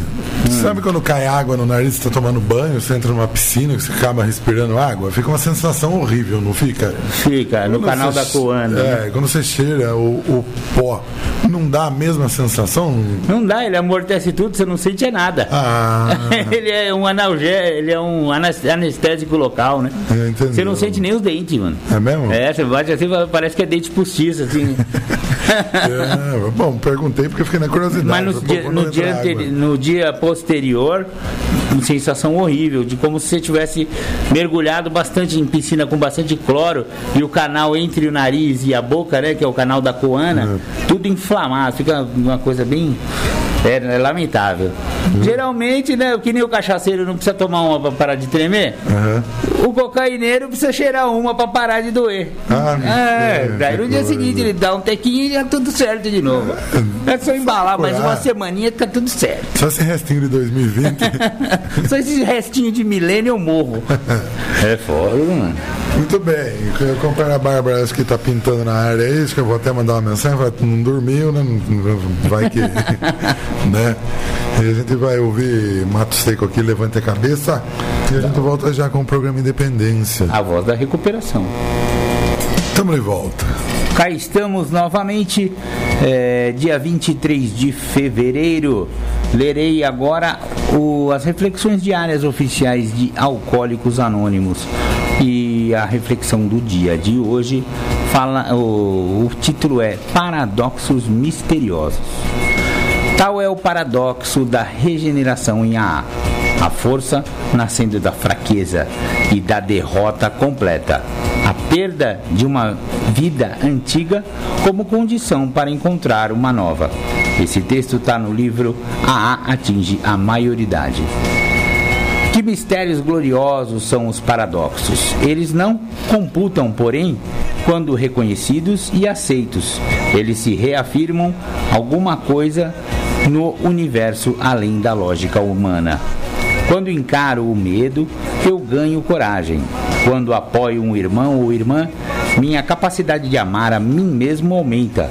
Hum. Sabe quando cai água no nariz, você tá tomando banho, você entra numa piscina, que você acaba respirando água? Fica uma sensação horrível, não fica? Fica no Quando canal você- da Coana. né? É, quando você cheira o, o pó, não dá a mesma sensação? Não dá, ele amortece tudo, você não sente nada. Ah, ele é um analgésico, ele é um anestésico local, né? É. Você não sente nem os dentes, mano. é mesmo? É, você bate assim, parece que é dente postiço, assim. É, bom, perguntei porque eu fiquei na curiosidade. Mas no dia, no, dia anteri- no dia posterior, uma sensação horrível, de como se você tivesse mergulhado bastante em piscina com bastante cloro e o canal entre o nariz e a boca, né, que é o canal da coana, É. tudo inflamado, fica uma coisa bem É, é lamentável. Geralmente, né, que nem o cachaceiro não precisa tomar uma pra parar de tremer, Aham. o cocaineiro precisa cheirar uma pra parar de doer. Ah, é, é, daí no dia seguinte ele dá um tequinho e já tudo certo de novo. É só embalar mais uma semaninha que tá tudo certo. Só esse restinho de 2020. Só esse restinho de milênio eu morro. É foda, mano. Muito bem. Eu acompanho a Bárbara, acho que tá pintando na área aí, acho que eu vou até mandar uma mensagem, não dormiu, né? Vai que. né? E a gente vai ouvir Mato Seco aqui, levante a cabeça. E a gente volta já com o programa Independência. A voz da recuperação. Tamo de volta. Cá estamos novamente, é, dia 23 de fevereiro. Lerei agora o- as reflexões diárias oficiais de Alcoólicos Anônimos. E a reflexão do dia de hoje fala. O, o título é Paradoxos Misteriosos. Tal é o paradoxo da regeneração em AA. A força nascendo da fraqueza e da derrota completa. A perda de uma vida antiga como condição para encontrar uma nova. Esse texto está no livro AA atinge a maioridade. Que mistérios gloriosos são os paradoxos. Eles não computam, porém, quando reconhecidos e aceitos. Eles se reafirmam alguma coisa no universo além da lógica humana. Quando encaro o medo, eu ganho coragem. Quando apoio um irmão ou irmã, minha capacidade de amar a mim mesmo aumenta.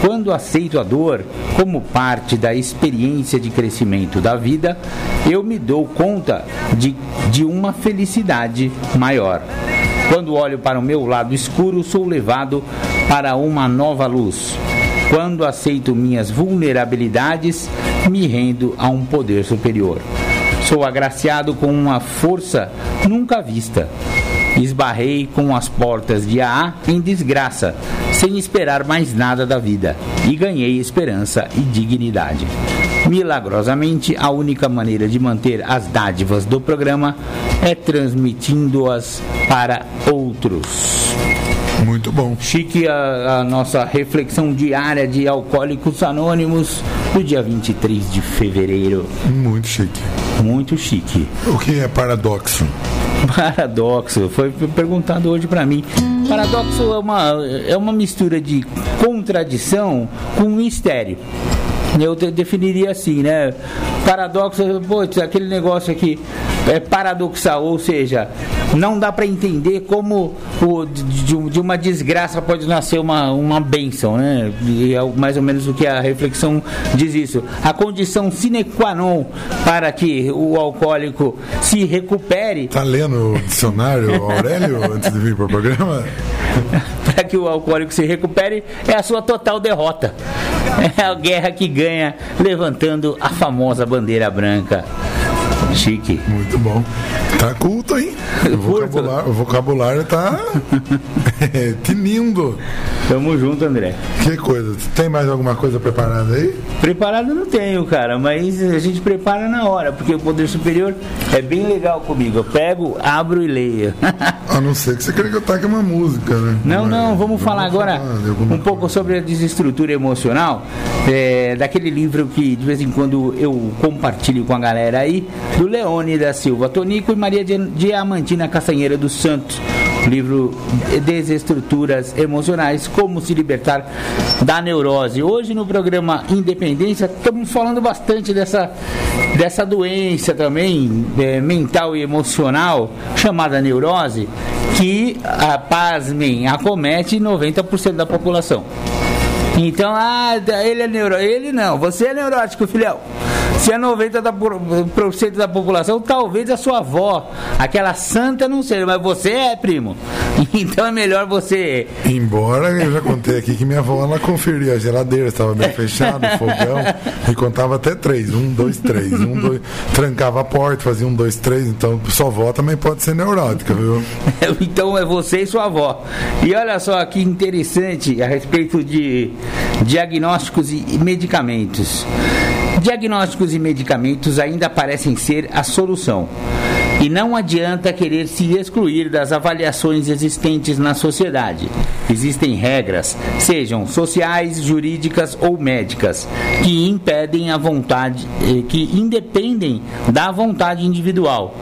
Quando aceito a dor como parte da experiência de crescimento da vida, eu me dou conta de, de uma felicidade maior. Quando olho para o meu lado escuro, sou levado para uma nova luz. Quando aceito minhas vulnerabilidades, me rendo a um poder superior. Sou agraciado com uma força nunca vista. Esbarrei com as portas de AA em desgraça, sem esperar mais nada da vida, e ganhei esperança e dignidade. Milagrosamente, a única maneira de manter as dádivas do programa é transmitindo-as para outros. Muito bom. Chique a, a nossa reflexão diária de Alcoólicos Anônimos do dia 23 de fevereiro. Muito chique. Muito chique. O que é paradoxo? Paradoxo, foi perguntado hoje pra mim. Paradoxo é uma, é uma mistura de contradição com mistério. Eu definiria assim, né? Paradoxo, putz, aquele negócio aqui é paradoxal, ou seja, não dá pra entender como o, de, de- uma desgraça pode nascer uma, uma bênção, né? E é mais ou menos o que a reflexão diz isso. A condição sine qua non para que o alcoólico se recupere Tá lendo o dicionário Aurélio antes de vir para o programa? Para que o alcoólico se recupere é a sua total derrota. É a guerra que ganha levantando a famosa bandeira branca. Chique. Muito bom. Tá culto, hein? O vocabulário, o vocabulário tá é, tinindo. Tamo junto, André. Que coisa. Tem mais alguma coisa preparada aí? Preparado não tenho, cara, mas a gente prepara na hora, porque o poder superior é bem legal comigo. Eu pego, abro e leio. A não ser que você queira que eu taque uma música, né? Não, Mas não, vamos falar agora alguma um pouco coisa. sobre a desestrutura emocional, é, daquele livro que de vez em quando eu compartilho com a galera aí, do Leone da Silva Tonico Maria Di- Diamantina Castanheira dos Santos. Livro Desestruturas Emocionais, Como se Libertar da Neurose. Hoje no programa Independência estamos falando bastante dessa, dessa doença também é, mental e emocional chamada neurose, que, a, pasmem, acomete 90% da população. Então, ah, ele é neurótico. Ele não, você é neurótico, filhão. Se é 90% da, por- por cento da população, talvez a sua avó, aquela santa, não seja, mas você é, primo. Então é melhor você. Embora eu já contei aqui que minha avó ela conferia a geladeira, estava bem fechado, o fogão, e contava até três. Um, dois, três. Um, dois. Trancava a porta, fazia um, dois, três. Então sua avó também pode ser neurótica, viu? Então é você e sua avó. E olha só que interessante a respeito de diagnósticos e medicamentos. Diagnósticos e medicamentos ainda parecem ser a solução. E não adianta querer se excluir das avaliações existentes na sociedade. Existem regras, sejam sociais, jurídicas ou médicas, que impedem a vontade, eh, que independem da vontade individual.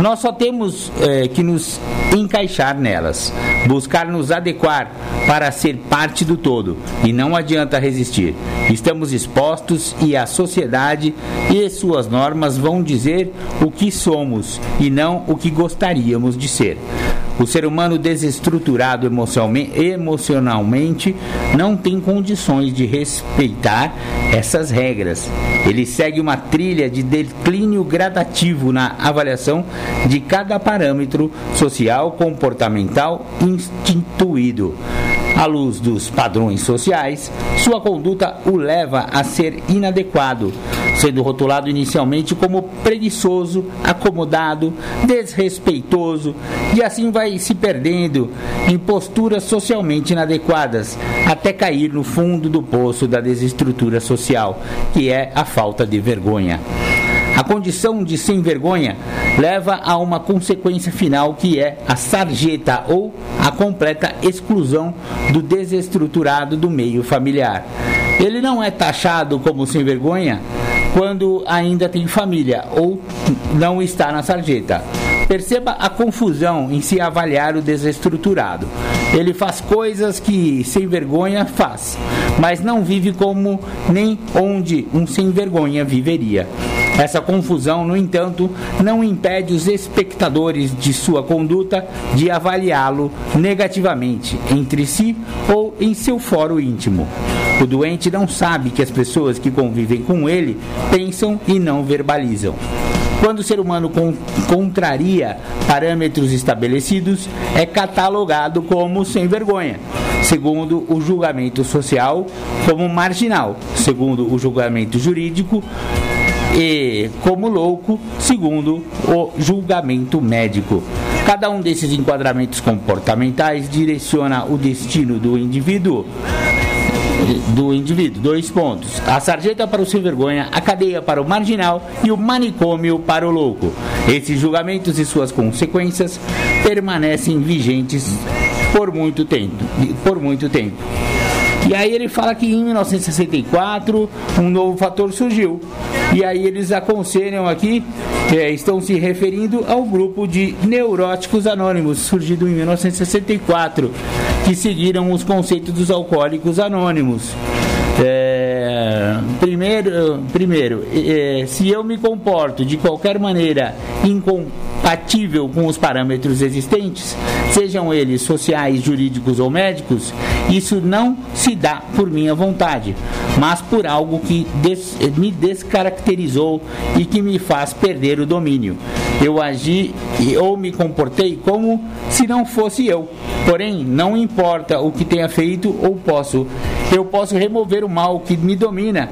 Nós só temos eh, que nos encaixar nelas, buscar nos adequar para ser parte do todo e não adianta resistir. Estamos expostos e a sociedade e suas normas vão dizer o que somos e não o que gostaríamos de ser. O ser humano desestruturado emocionalmente não tem condições de respeitar essas regras. Ele segue uma trilha de declínio gradativo na avaliação de cada parâmetro social, comportamental instituído à luz dos padrões sociais, sua conduta o leva a ser inadequado, sendo rotulado inicialmente como preguiçoso, acomodado, desrespeitoso e assim vai se perdendo em posturas socialmente inadequadas, até cair no fundo do poço da desestrutura social, que é a falta de vergonha. A condição de sem vergonha leva a uma consequência final que é a sarjeta ou a completa exclusão do desestruturado do meio familiar. Ele não é taxado como sem vergonha quando ainda tem família ou não está na sarjeta. Perceba a confusão em se avaliar o desestruturado. Ele faz coisas que sem vergonha faz, mas não vive como nem onde um sem vergonha viveria. Essa confusão, no entanto, não impede os espectadores de sua conduta de avaliá-lo negativamente entre si ou em seu fórum íntimo. O doente não sabe que as pessoas que convivem com ele pensam e não verbalizam. Quando o ser humano con contraria parâmetros estabelecidos, é catalogado como sem vergonha, segundo o julgamento social, como marginal, segundo o julgamento jurídico, e como louco, segundo o julgamento médico. Cada um desses enquadramentos comportamentais direciona o destino do indivíduo do indivíduo. Dois pontos. A sarjeta para o sem vergonha, a cadeia para o marginal e o manicômio para o louco. Esses julgamentos e suas consequências permanecem vigentes por muito tempo. Por muito tempo. E aí ele fala que em 1964 um novo fator surgiu. E aí eles aconselham aqui, é, estão se referindo ao grupo de neuróticos anônimos, surgido em 1964, que seguiram os conceitos dos alcoólicos anônimos. Primeiro, primeiro é, se eu me comporto de qualquer maneira incompatível com os parâmetros existentes, sejam eles sociais, jurídicos ou médicos, isso não se dá por minha vontade, mas por algo que des, me descaracterizou e que me faz perder o domínio. Eu agi ou me comportei como se não fosse eu. Porém, não importa o que tenha feito ou posso, eu posso remover o mal que me domina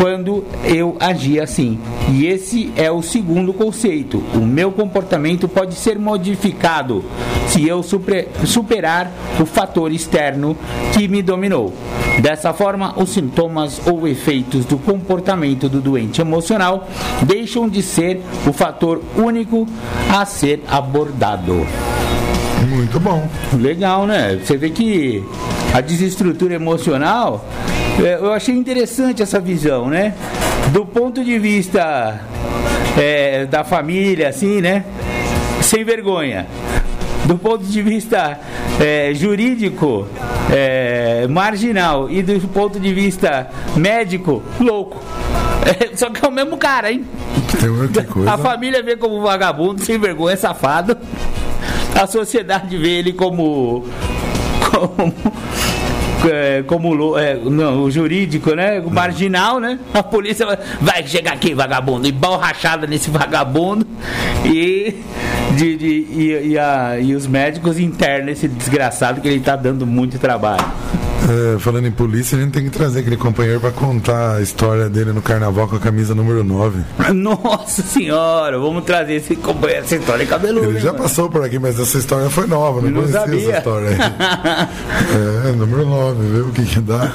quando eu agi assim. E esse é o segundo conceito. O meu comportamento pode ser modificado se eu superar o fator externo que me dominou. Dessa forma, os sintomas ou efeitos do comportamento do doente emocional deixam de ser o fator único a ser abordado. Muito bom. Legal, né? Você vê que a desestrutura emocional eu achei interessante essa visão, né? Do ponto de vista é, da família, assim, né? Sem vergonha. Do ponto de vista é, jurídico, é, marginal. E do ponto de vista médico, louco. É, só que é o mesmo cara, hein? A família vê como vagabundo, sem vergonha, safado. A sociedade vê ele como. como é, como é, não, o jurídico, né? O marginal, né? A polícia vai, chegar aqui, vagabundo, e rachada nesse vagabundo e, de, de, e, e, a, e os médicos internam esse desgraçado que ele tá dando muito trabalho. É, falando em polícia, a gente tem que trazer aquele companheiro para contar a história dele no carnaval com a camisa número 9. Nossa senhora, vamos trazer esse companheiro, essa história cabeluda. Ele já passou por aqui, mas essa história foi nova, não, Não conhecia sabia. essa história aí. é, número 9, viu o que que dá?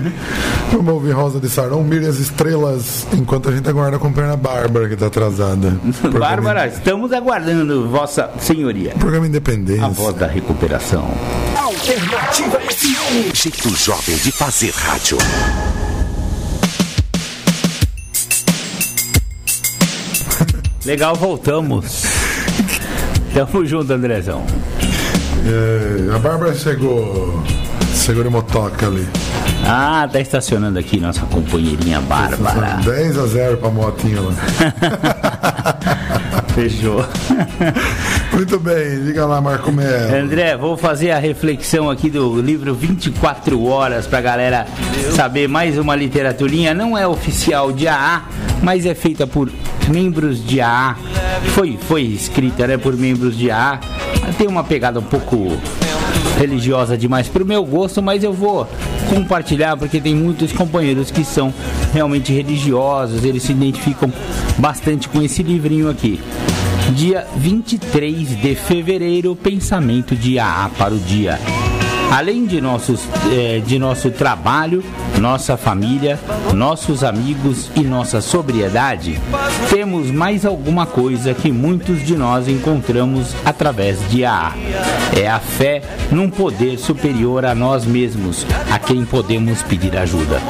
Vamos ouvir Rosa de Sarão, mire as estrelas, enquanto a gente aguarda acompanhar a Bárbara, que tá atrasada. Bárbara, estamos aguardando Vossa Senhoria. Programa Independência. A voz da recuperação. Alternativa FM. Um jeito jovem de fazer rádio. Legal, voltamos. Tamo junto, Andrezão. É, a Bárbara chegou. Chegou de motoca ali. Ah, tá estacionando aqui nossa companheirinha Bárbara. 10 a 0 pra motinha lá. Fechou. Muito bem, diga lá, Marco Melo. André, vou fazer a reflexão aqui do livro 24 Horas pra galera saber mais uma literaturinha. Não é oficial de AA, mas é feita por membros de AA. Foi, foi escrita né, por membros de AA. Tem uma pegada um pouco religiosa demais pro meu gosto, mas eu vou compartilhar porque tem muitos companheiros que são realmente religiosos, eles se identificam bastante com esse livrinho aqui. Dia 23 de fevereiro, pensamento de AA para o dia. Além de, nossos, eh, de nosso trabalho, nossa família, nossos amigos e nossa sobriedade, temos mais alguma coisa que muitos de nós encontramos através de AA. É a fé num poder superior a nós mesmos, a quem podemos pedir ajuda.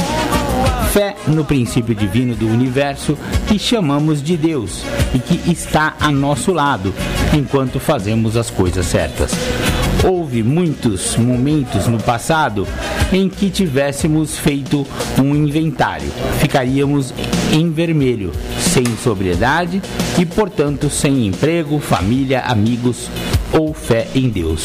Fé no princípio divino do universo que chamamos de Deus e que está a nosso lado enquanto fazemos as coisas certas. Houve muitos momentos no passado em que tivéssemos feito um inventário. Ficaríamos em vermelho, sem sobriedade e, portanto, sem emprego, família, amigos ou fé em Deus.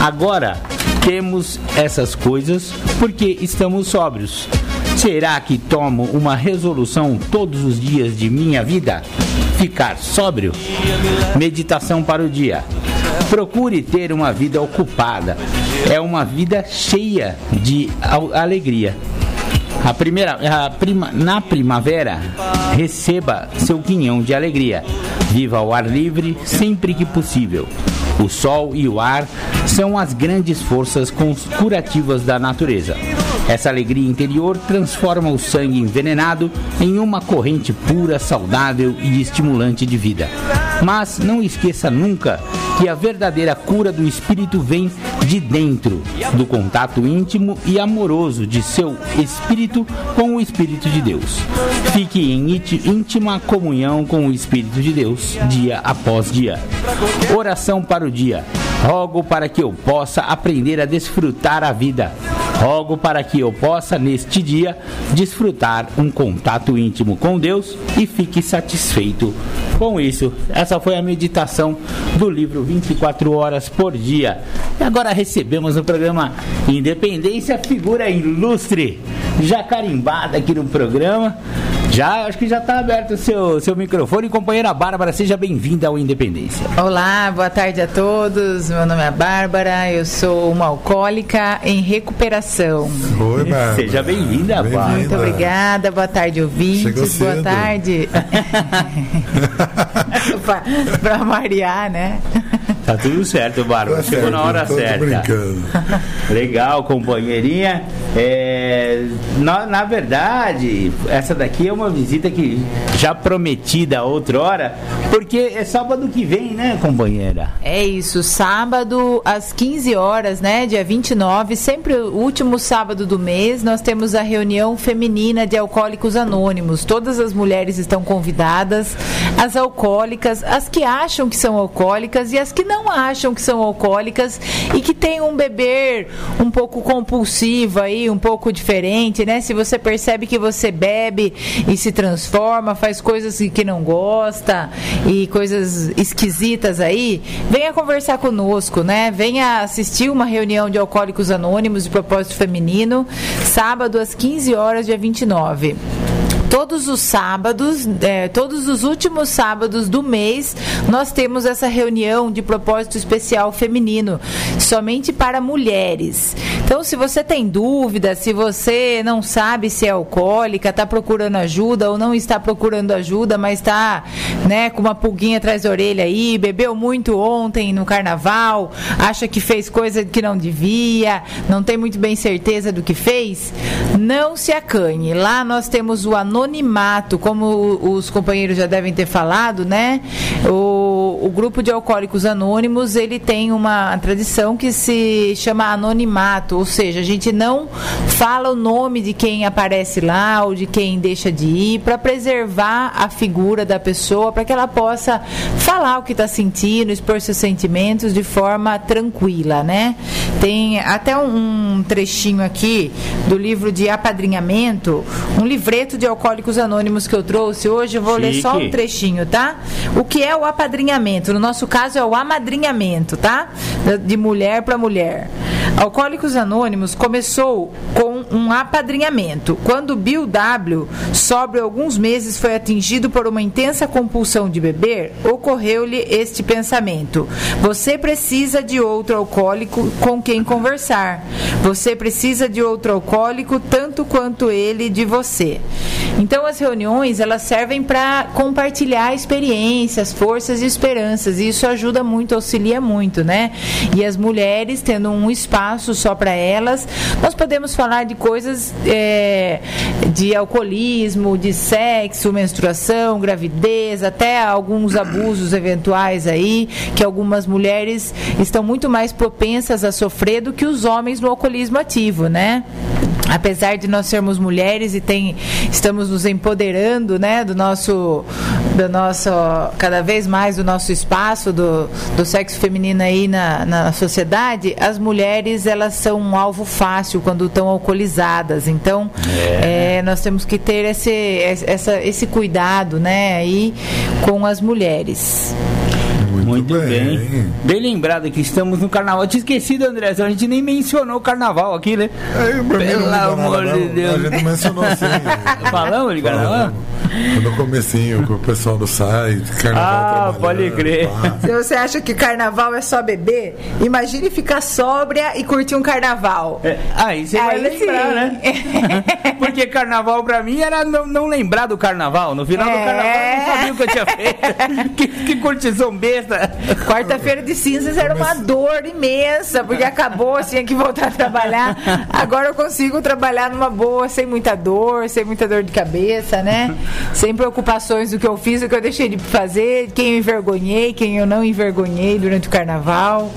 Agora temos essas coisas porque estamos sóbrios. Será que tomo uma resolução todos os dias de minha vida? Ficar sóbrio? Meditação para o dia. Procure ter uma vida ocupada. É uma vida cheia de al- alegria. A primeira, a prima- na primavera, receba seu quinhão de alegria. Viva ao ar livre sempre que possível. O sol e o ar são as grandes forças curativas da natureza. Essa alegria interior transforma o sangue envenenado em uma corrente pura, saudável e estimulante de vida. Mas não esqueça nunca que a verdadeira cura do espírito vem de dentro, do contato íntimo e amoroso de seu espírito com o Espírito de Deus. Fique em íntima comunhão com o Espírito de Deus, dia após dia. Oração para o dia. Rogo para que eu possa aprender a desfrutar a vida. Rogo para que eu possa, neste dia, desfrutar um contato íntimo com Deus e fique satisfeito com isso. Essa foi a meditação do livro 24 Horas por Dia. E agora recebemos no programa Independência, figura ilustre, já carimbada aqui no programa. Já, acho que já está aberto o seu, seu microfone. Companheira Bárbara, seja bem-vinda ao Independência. Olá, boa tarde a todos. Meu nome é Bárbara, eu sou uma alcoólica em recuperação. Oi, Bárbara. Seja bem-vinda, Bárbara. Muito obrigada, boa tarde, Chegou ouvintes. Boa cedo. tarde. pra variar, né? Tá tudo certo, Bárbara. Tá Chegou na certo, hora tô- tô certa. brincando. Legal, companheirinha. É, na, na verdade, essa daqui é uma visita que já prometida outrora, porque é sábado que vem, né, companheira? É isso, sábado às 15 horas, né, dia 29, sempre o último sábado do mês, nós temos a reunião feminina de alcoólicos anônimos. Todas as mulheres estão convidadas, as alcoólicas, as que acham que são alcoólicas e as que não acham que são alcoólicas e que têm um beber um pouco compulsivo aí, um pouco diferente, né? Se você percebe que você bebe e se transforma, faz coisas que não gosta e coisas esquisitas aí, venha conversar conosco, né? Venha assistir uma reunião de alcoólicos anônimos de propósito feminino, sábado às 15 horas, dia 29. Todos os sábados, é, todos os últimos sábados do mês, nós temos essa reunião de propósito especial feminino, somente para mulheres. Então, se você tem dúvida, se você não sabe se é alcoólica, está procurando ajuda ou não está procurando ajuda, mas está né, com uma pulguinha atrás da orelha aí, bebeu muito ontem no carnaval, acha que fez coisa que não devia, não tem muito bem certeza do que fez, não se acanhe. Lá nós temos o anonimato, como os companheiros já devem ter falado, né? O, o grupo de alcoólicos anônimos, ele tem uma tradição que se chama anonimato, ou seja, a gente não fala o nome de quem aparece lá ou de quem deixa de ir para preservar a figura da pessoa, para que ela possa falar o que está sentindo, expor seus sentimentos de forma tranquila, né? Tem até um trechinho aqui do livro de apadrinhamento, um livreto de alcoólicos anônimos que eu trouxe hoje. Eu vou ler só um trechinho, tá? O que é o apadrinhamento? No nosso caso é o amadrinhamento, tá? De mulher para mulher. Alcoólicos Anônimos começou com um apadrinhamento. Quando Bill W., sobre alguns meses, foi atingido por uma intensa compulsão de beber, ocorreu-lhe este pensamento: Você precisa de outro alcoólico com quem conversar. Você precisa de outro alcoólico tanto quanto ele de você. Então as reuniões elas servem para compartilhar experiências, forças e esperanças. E isso ajuda muito, auxilia muito, né? E as mulheres tendo um espaço só para elas, nós podemos falar de coisas é, de alcoolismo, de sexo, menstruação, gravidez, até alguns abusos eventuais aí que algumas mulheres estão muito mais propensas a sofrer do que os homens no alcoolismo ativo, né? Apesar de nós sermos mulheres e tem, estamos nos empoderando né, do nosso do nosso cada vez mais do nosso espaço do, do sexo feminino aí na, na sociedade as mulheres elas são um alvo fácil quando estão alcoolizadas então é. É, nós temos que ter esse, essa, esse cuidado né aí com as mulheres muito, Muito bem. bem. bem. lembrado que estamos no carnaval. Eu tinha esquecido, André, a gente nem mencionou o carnaval aqui, né? É, Pelo amor de Deus. A gente mencionou assim. Falamos de carnaval? No comecinho, com o pessoal do site, carnaval Ah, pode crer. Pá. Se você acha que carnaval é só beber, imagine ficar sóbria e curtir um carnaval. É, aí você vai lembrar, sim. né? Porque carnaval pra mim era não, não lembrar do carnaval. No final é. do carnaval eu não sabia o que eu tinha feito. que, que curtição besta. Quarta-feira de cinzas era uma dor imensa, porque acabou, tinha que voltar a trabalhar. Agora eu consigo trabalhar numa boa, sem muita dor, sem muita dor de cabeça, né? Sem preocupações do que eu fiz, do que eu deixei de fazer, quem eu envergonhei, quem eu não envergonhei durante o carnaval.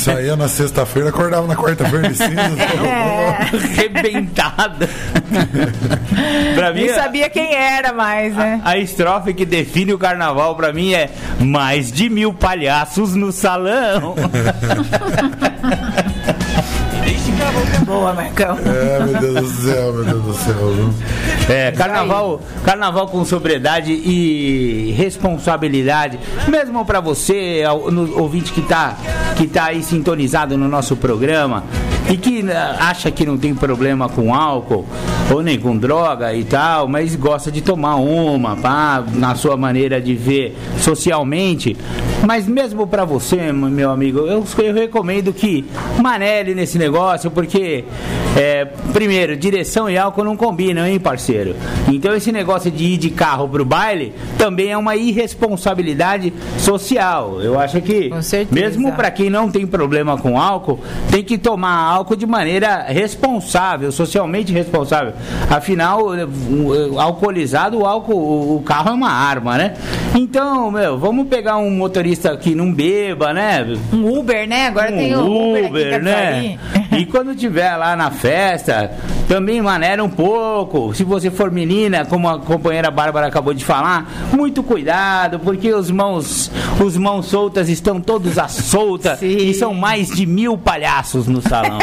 Saía na sexta-feira, acordava na quarta-feira de cinza. É. Rebentada. pra mim, Nem sabia quem era mais, né? A, a estrofe que define o carnaval pra mim é mais de mil palhaços no salão. Boa, Marcão. É, meu Deus do céu, meu Deus do céu. É, carnaval, carnaval com sobriedade e responsabilidade, mesmo para você, ouvinte que tá, que tá aí sintonizado no nosso programa e que né, acha que não tem problema com álcool ou nem com droga e tal, mas gosta de tomar uma, pá, na sua maneira de ver socialmente. Mas mesmo para você, meu amigo, eu, eu recomendo que manele nesse negócio, porque, é, primeiro, direção e álcool não combinam, hein, parceiro? Então, esse negócio de ir de carro pro baile também é uma irresponsabilidade social. Eu acho que, mesmo para quem não tem problema com álcool, tem que tomar álcool de maneira responsável, socialmente responsável. Afinal, alcoolizado, o álcool, o carro é uma arma, né? Então, meu, vamos pegar um motorista que não beba, né? Um Uber, né? Agora um tem o Uber, Uber né? E quando tiver lá na festa, também maneira um pouco. Se você for menina, como a companheira Bárbara acabou de falar, muito cuidado, porque os mãos, os mãos soltas estão todos à solta Sim. e são mais de mil palhaços no salão.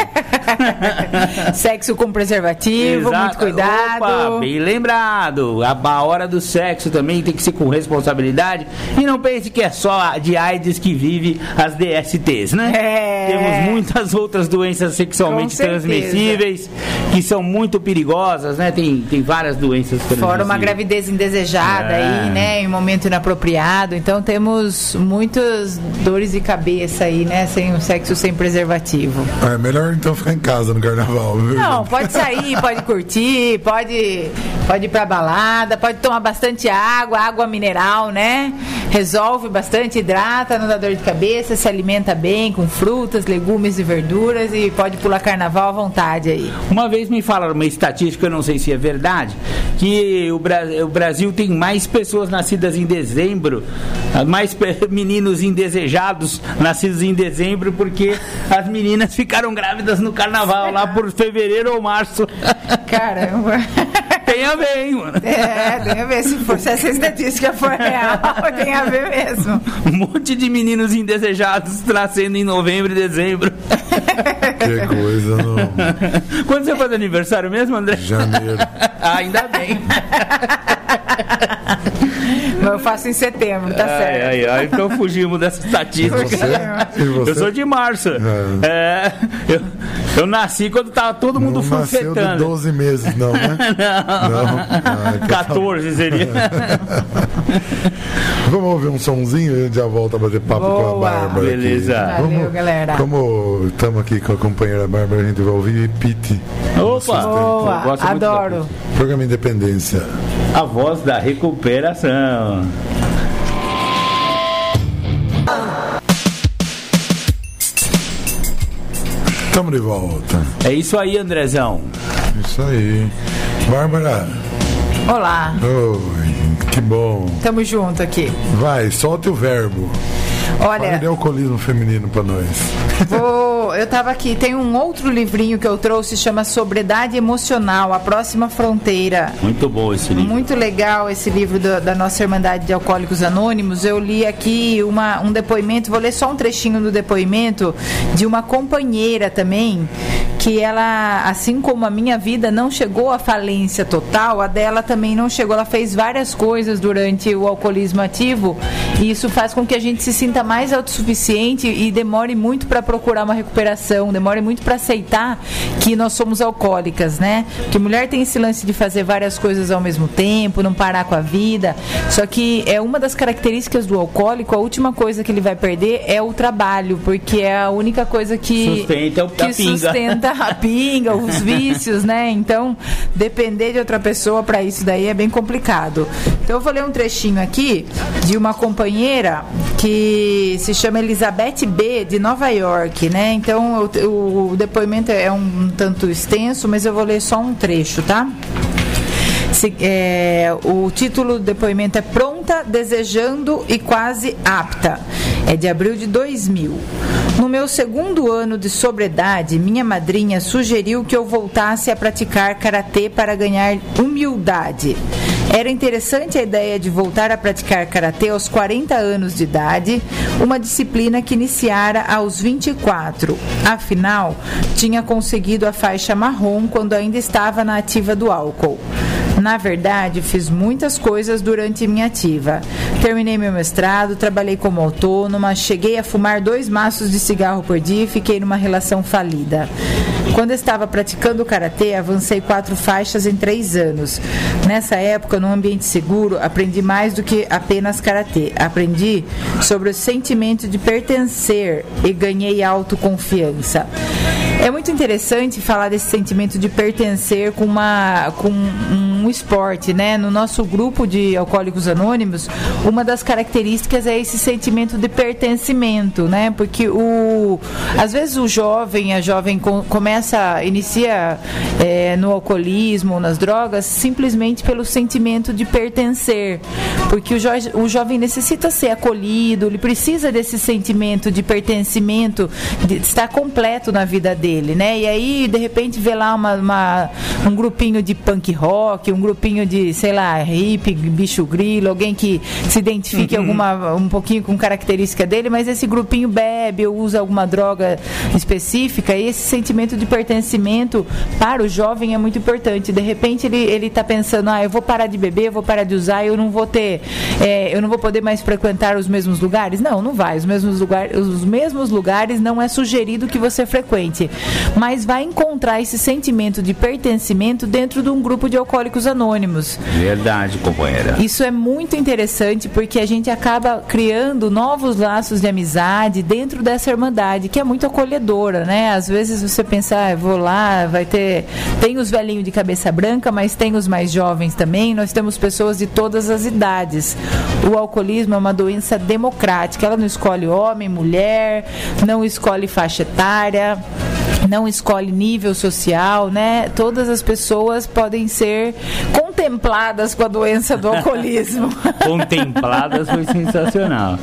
sexo com preservativo, Exato. muito cuidado. Opa, bem lembrado. A, hora do sexo também tem que ser com responsabilidade. E não pense que é só de AIDS que vive as DSTs, né? É. Temos muitas outras doenças sexualmente transmissíveis que são muito perigosas, né? Tem, tem várias doenças transmissíveis. Fora uma gravidez indesejada É. aí, né? Em momento inapropriado. Então temos muitas dores de cabeça aí, né? Sem o sexo sem preservativo. É melhor então ficar em casa no carnaval, viu? Não, pode sair, pode curtir, pode, pode ir pra balada, pode tomar bastante água, água mineral, né? Resolve bastante, hidrata, não dá dor de cabeça, se alimenta bem com frutas, legumes e verduras e pode pular carnaval à vontade aí. Uma vez me falaram uma estatística, eu não sei se é verdade, que o, Bra- o Brasil tem mais pessoas nascidas em dezembro, ah, mais meninos indesejados nascidos em dezembro, porque as meninas ficaram grávidas no carnaval, lá por fevereiro ou março. Caramba. tem a ver, hein, mano? É, tem a ver. Se, for, se essa estatística for real, tem a ver mesmo. Um monte de meninos indesejados nascendo em novembro e dezembro. Que coisa, não. Quando você faz aniversário mesmo, André? Janeiro. Ah, ainda bem. Eu faço em setembro, tá Ai, certo. ai, ai, então fugimos dessa estatística. Você? E você? Eu sou de março. É, eu, eu nasci quando tava todo mundo Não nasceu de fanfetando. 12 meses, não, né? Não. Ah, então tá 14 seria. Vamos ouvir um sonzinho e a gente já volta a bater papo com a Boa. Bárbara. aqui. Beleza. Valeu, galera. Como estamos aqui com a companheira Bárbara, a gente vai ouvir Pete. Opa! Boa, adoro. Programa Independência. A voz da recuperação. Estamos de volta. É isso aí, Andrezão. Isso aí. Bárbara, Olá, oi, que bom. tamo junto aqui. Vai, solte o verbo. Fale de Olha, alcoolismo feminino pra nós. vou, eu tava aqui, tem um outro livrinho que eu trouxe, chama Sobriedade Emocional, A Próxima Fronteira. Muito bom esse livro. Muito legal esse livro da, da nossa Irmandade de Alcoólicos Anônimos. Eu li aqui uma, um depoimento, vou ler só um trechinho do depoimento de uma companheira também, que ela, assim como a minha vida não chegou à falência total, a dela também não chegou. Ela fez várias coisas durante o alcoolismo ativo e isso faz com que a gente se sinta mais autossuficiente e demore muito para procurar uma recuperação, demore muito para aceitar que nós somos alcoólicas, né? Porque mulher tem esse lance de fazer várias coisas ao mesmo tempo, não parar com a vida. Só que é uma das características do alcoólico, a última coisa que ele vai perder é o trabalho, porque é a única coisa que Sustenta o- que a pinga. sustenta a pinga, os vícios, né? Então, depender de outra pessoa para isso daí é bem complicado. Então, eu vou ler um trechinho aqui de uma companheira que se chama Elizabeth B, de Nova York, né? Então, o, o depoimento é um tanto extenso, mas eu vou ler só um trecho, tá? Se- é, o título do depoimento é Pronta, Desejando e Quase Apta. É de abril de 2000. No meu segundo ano de sobriedade, minha madrinha sugeriu que eu voltasse a praticar karatê para ganhar humildade. Era interessante a ideia de voltar a praticar karatê aos 40 anos de idade, uma disciplina que iniciara aos 24. Afinal, tinha conseguido a faixa marrom quando ainda estava na ativa do álcool. Na verdade, fiz muitas coisas durante minha ativa. Terminei meu mestrado, trabalhei como autônoma, cheguei a fumar dois maços de cigarro por dia e fiquei numa relação falida. Quando estava praticando karatê, avancei quatro faixas em três anos. Nessa época, num ambiente seguro, aprendi mais do que apenas karatê. Aprendi sobre o sentimento de pertencer e ganhei autoconfiança. É muito interessante falar desse sentimento de pertencer com uma com um esporte, né? No nosso grupo de alcoólicos anônimos, uma das características é esse sentimento de pertencimento, né? Porque o às vezes o jovem, a jovem com- começa, inicia é, no alcoolismo, nas drogas, simplesmente pelo sentimento de pertencer, porque o, jo o jovem necessita ser acolhido, ele precisa desse sentimento de pertencimento, de estar completo na vida dele, né? E aí, de repente, vê lá uma, uma, um grupinho de punk rock, um grupinho de, sei lá, hip, bicho grilo, alguém que se identifique Uhum. alguma um pouquinho com característica dele, mas esse grupinho bebe ou usa alguma droga específica, e esse sentimento de pertencimento para o jovem é muito importante. De repente ele ele está pensando, ah, eu vou parar de beber, eu vou parar de usar, eu não vou ter, é, eu não vou poder mais frequentar os mesmos lugares. Não, não vai. Os mesmos lugares, os mesmos lugares não é sugerido que você frequente, mas vai encontrar esse sentimento de pertencimento dentro de um grupo de alcoólicos anônimos. Verdade, companheira. Isso é muito interessante porque a gente acaba criando novos laços de amizade dentro dessa irmandade, que é muito acolhedora, né? Às vezes você pensa, ah, vou lá, vai ter. Tem os velhinhos de cabeça branca, mas tem os mais jovens também. Nós temos pessoas de todas as idades. O alcoolismo é uma doença democrática, ela não escolhe homem, mulher, não escolhe faixa etária não escolhe nível social, né? Todas as pessoas podem ser contempladas com a doença do alcoolismo. Contempladas foi sensacional.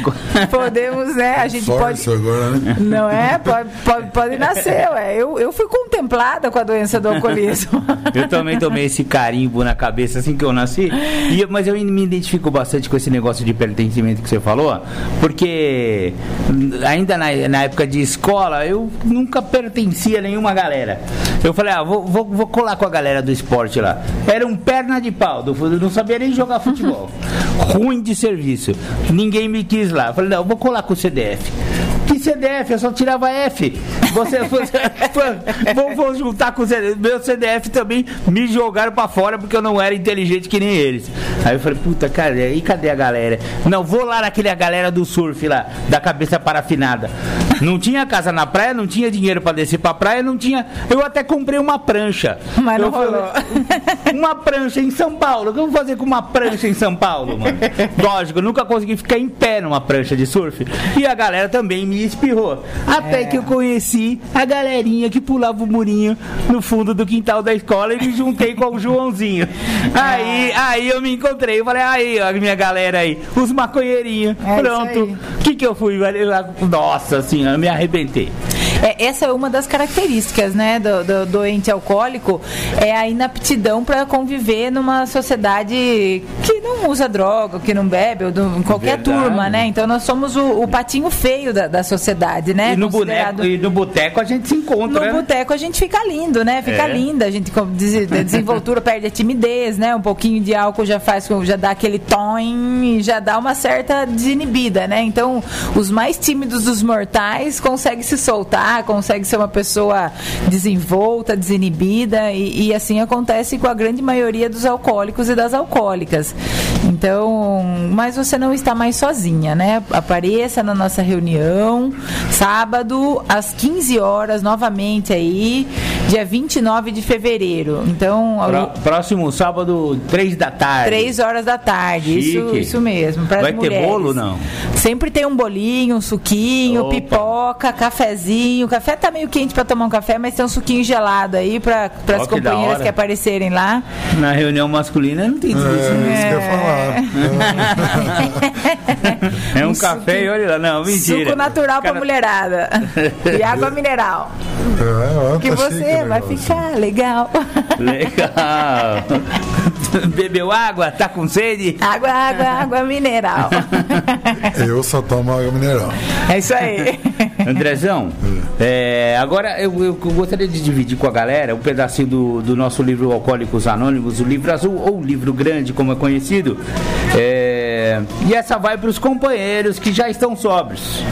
Podemos, né? A gente Só pode. agora, né? Não é? Pode, pode, pode nascer, ué. Eu, eu fui contemplada com a doença do alcoolismo. Eu também tomei esse carimbo na cabeça assim que eu nasci. E, mas eu me identifico bastante com esse negócio de pertencimento que você falou, porque ainda na, na época de escola eu nunca pertencia a nenhuma galera. Eu falei, ah, vou, vou, vou colar com a galera do esporte lá. Era um perna de pau, do, fu- não sabia nem jogar futebol. Ruim de serviço. Ninguém me quis lá. Falei, não, vou colar com o CDF. CDF? Eu só tirava F. Você, você juntar com o CDF. Meu CDF também me jogaram pra fora porque eu não era inteligente que nem eles. Aí eu falei, puta, cara, e cadê a galera? Não, vou lá naquele a galera do surf lá, da cabeça parafinada. Não tinha casa na praia, não tinha dinheiro pra descer pra praia, não tinha. Eu até comprei uma prancha. Mas não falei, rolou. uma prancha em São Paulo. O que eu vou fazer com uma prancha em São Paulo, mano? Lógico, eu nunca consegui ficar em pé numa prancha de surf. E a galera também me espirrou. Até que eu conheci a galerinha que pulava o murinho no fundo do quintal da escola e me juntei com o Joãozinho. Aí, aí eu me encontrei. Eu falei, aí, ó, a minha galera aí, os maconheirinhos. É Pronto. O que que eu fui? Nossa senhora, eu me arrebentei. É, essa é uma das características né, do, do doente alcoólico, é a inaptidão para conviver numa sociedade que não usa droga, que não bebe, ou do- qualquer Verdade. turma, né? Então nós somos o, o patinho feio da, da sociedade, né? e no Considerado- boneco, e no boteco a gente se encontra, No né? boteco a gente fica lindo, né? Fica É. linda. A gente desenvoltura perde a timidez, né? Um pouquinho de álcool já faz, já dá aquele tom e já dá uma certa desinibida, né? Então, os mais tímidos dos mortais conseguem se soltar, conseguem ser uma pessoa desenvolta, desinibida e, e assim acontece com a grande maioria dos alcoólicos e das alcoólicas. Então, mas você não está mais sozinha, né? Apareça na nossa reunião, sábado, às 15 horas, novamente aí, dia 29 de fevereiro. Então, Pró- Próximo sábado, três da tarde. 3 horas da tarde, isso, Chique. isso mesmo. pras Vai ter mulheres. bolo, não? Sempre tem um bolinho, um suquinho, Opa. pipoca, cafezinho. O café tá meio quente para tomar um café, mas tem um suquinho gelado aí para as que companheiras hora. que aparecerem lá. Na reunião masculina não tem É, disso. né? isso que eu ia falar. É um Um café e olha lá. Não, mentira. Suco natural pra Cara- mulherada. e água mineral. É, ó, Que tá você vai ficar legal. Legal. Bebeu água? Tá com sede? água, água, água mineral. Eu só tomo água mineral. É isso aí. Andrezão, é, agora eu, eu gostaria de dividir com a galera um pedacinho do, do nosso livro Alcoólicos Anônimos, o livro azul ou o livro grande, como é conhecido. É, e essa vai para os companheiros que já estão sóbrios.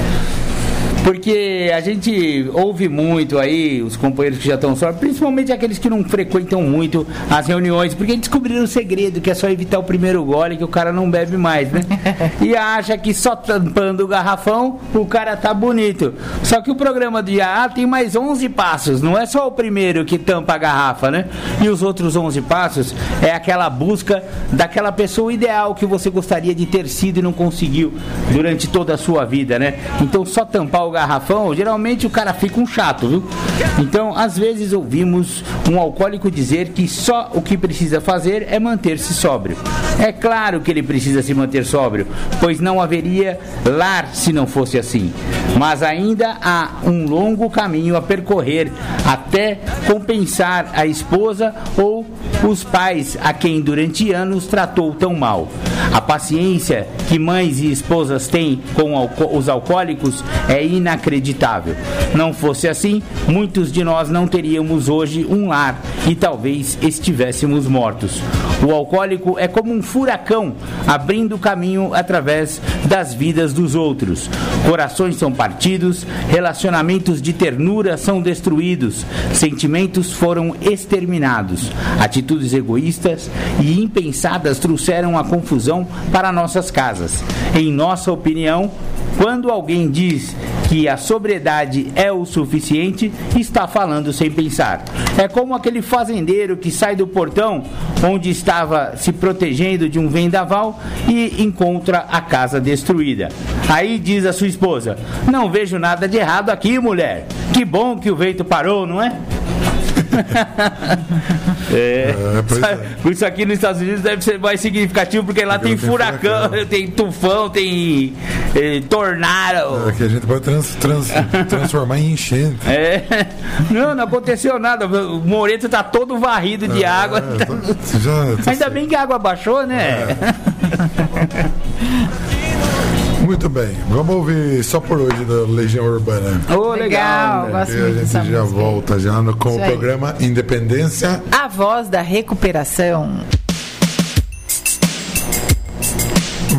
Porque a gente ouve muito aí os companheiros que já estão sóbrios, principalmente aqueles que não frequentam muito as reuniões, porque descobriram o segredo, que é só evitar o primeiro gole que o cara não bebe mais, né? e acha que só tampando o garrafão o cara tá bonito. Só que o programa de AA tem mais 11 passos, não é só o primeiro que tampa a garrafa, né? E os outros 11 passos é aquela busca daquela pessoa ideal que você gostaria de ter sido e não conseguiu durante toda a sua vida, né? Então só tampar o garrafão, geralmente o cara fica um chato, viu? Então, às vezes ouvimos um alcoólico dizer que só o que precisa fazer é manter-se sóbrio. É claro que ele precisa se manter sóbrio, pois não haveria lar se não fosse assim. Mas ainda há um longo caminho a percorrer até compensar a esposa ou os pais a quem durante anos tratou tão mal. A paciência que mães e esposas têm com os alcoólicos é inacreditável. Não fosse assim, muitos de nós não teríamos hoje um lar e talvez estivéssemos mortos. O alcoólico é como um furacão abrindo caminho através das vidas dos outros. Corações são partidos, relacionamentos de ternura são destruídos, sentimentos foram exterminados, atitudes egoístas e impensadas trouxeram a confusão para nossas casas. Em nossa opinião, quando alguém diz que a sobriedade é o suficiente, está falando sem pensar. É como aquele fazendeiro que sai do portão onde estava se protegendo de um vendaval e encontra a casa destruída. Aí diz a sua esposa: Não vejo nada de errado aqui, mulher. Que bom que o vento parou, não é? É. é Isso aqui nos Estados Unidos deve ser mais significativo porque lá porque tem, furacão, tem, tem tufão, tem eh, tornado. É que a gente pode trans, trans, transformar em enchente. É. Não, não aconteceu nada. O Moreto tá todo varrido de é, água. Tá... Já, tá Ainda bem que a água baixou, né? Muito bem, vamos ouvir só por hoje da Legião Urbana. Oh, legal, legal. E a gente já volta já no, com Isso o aí. programa Independência. A voz da recuperação.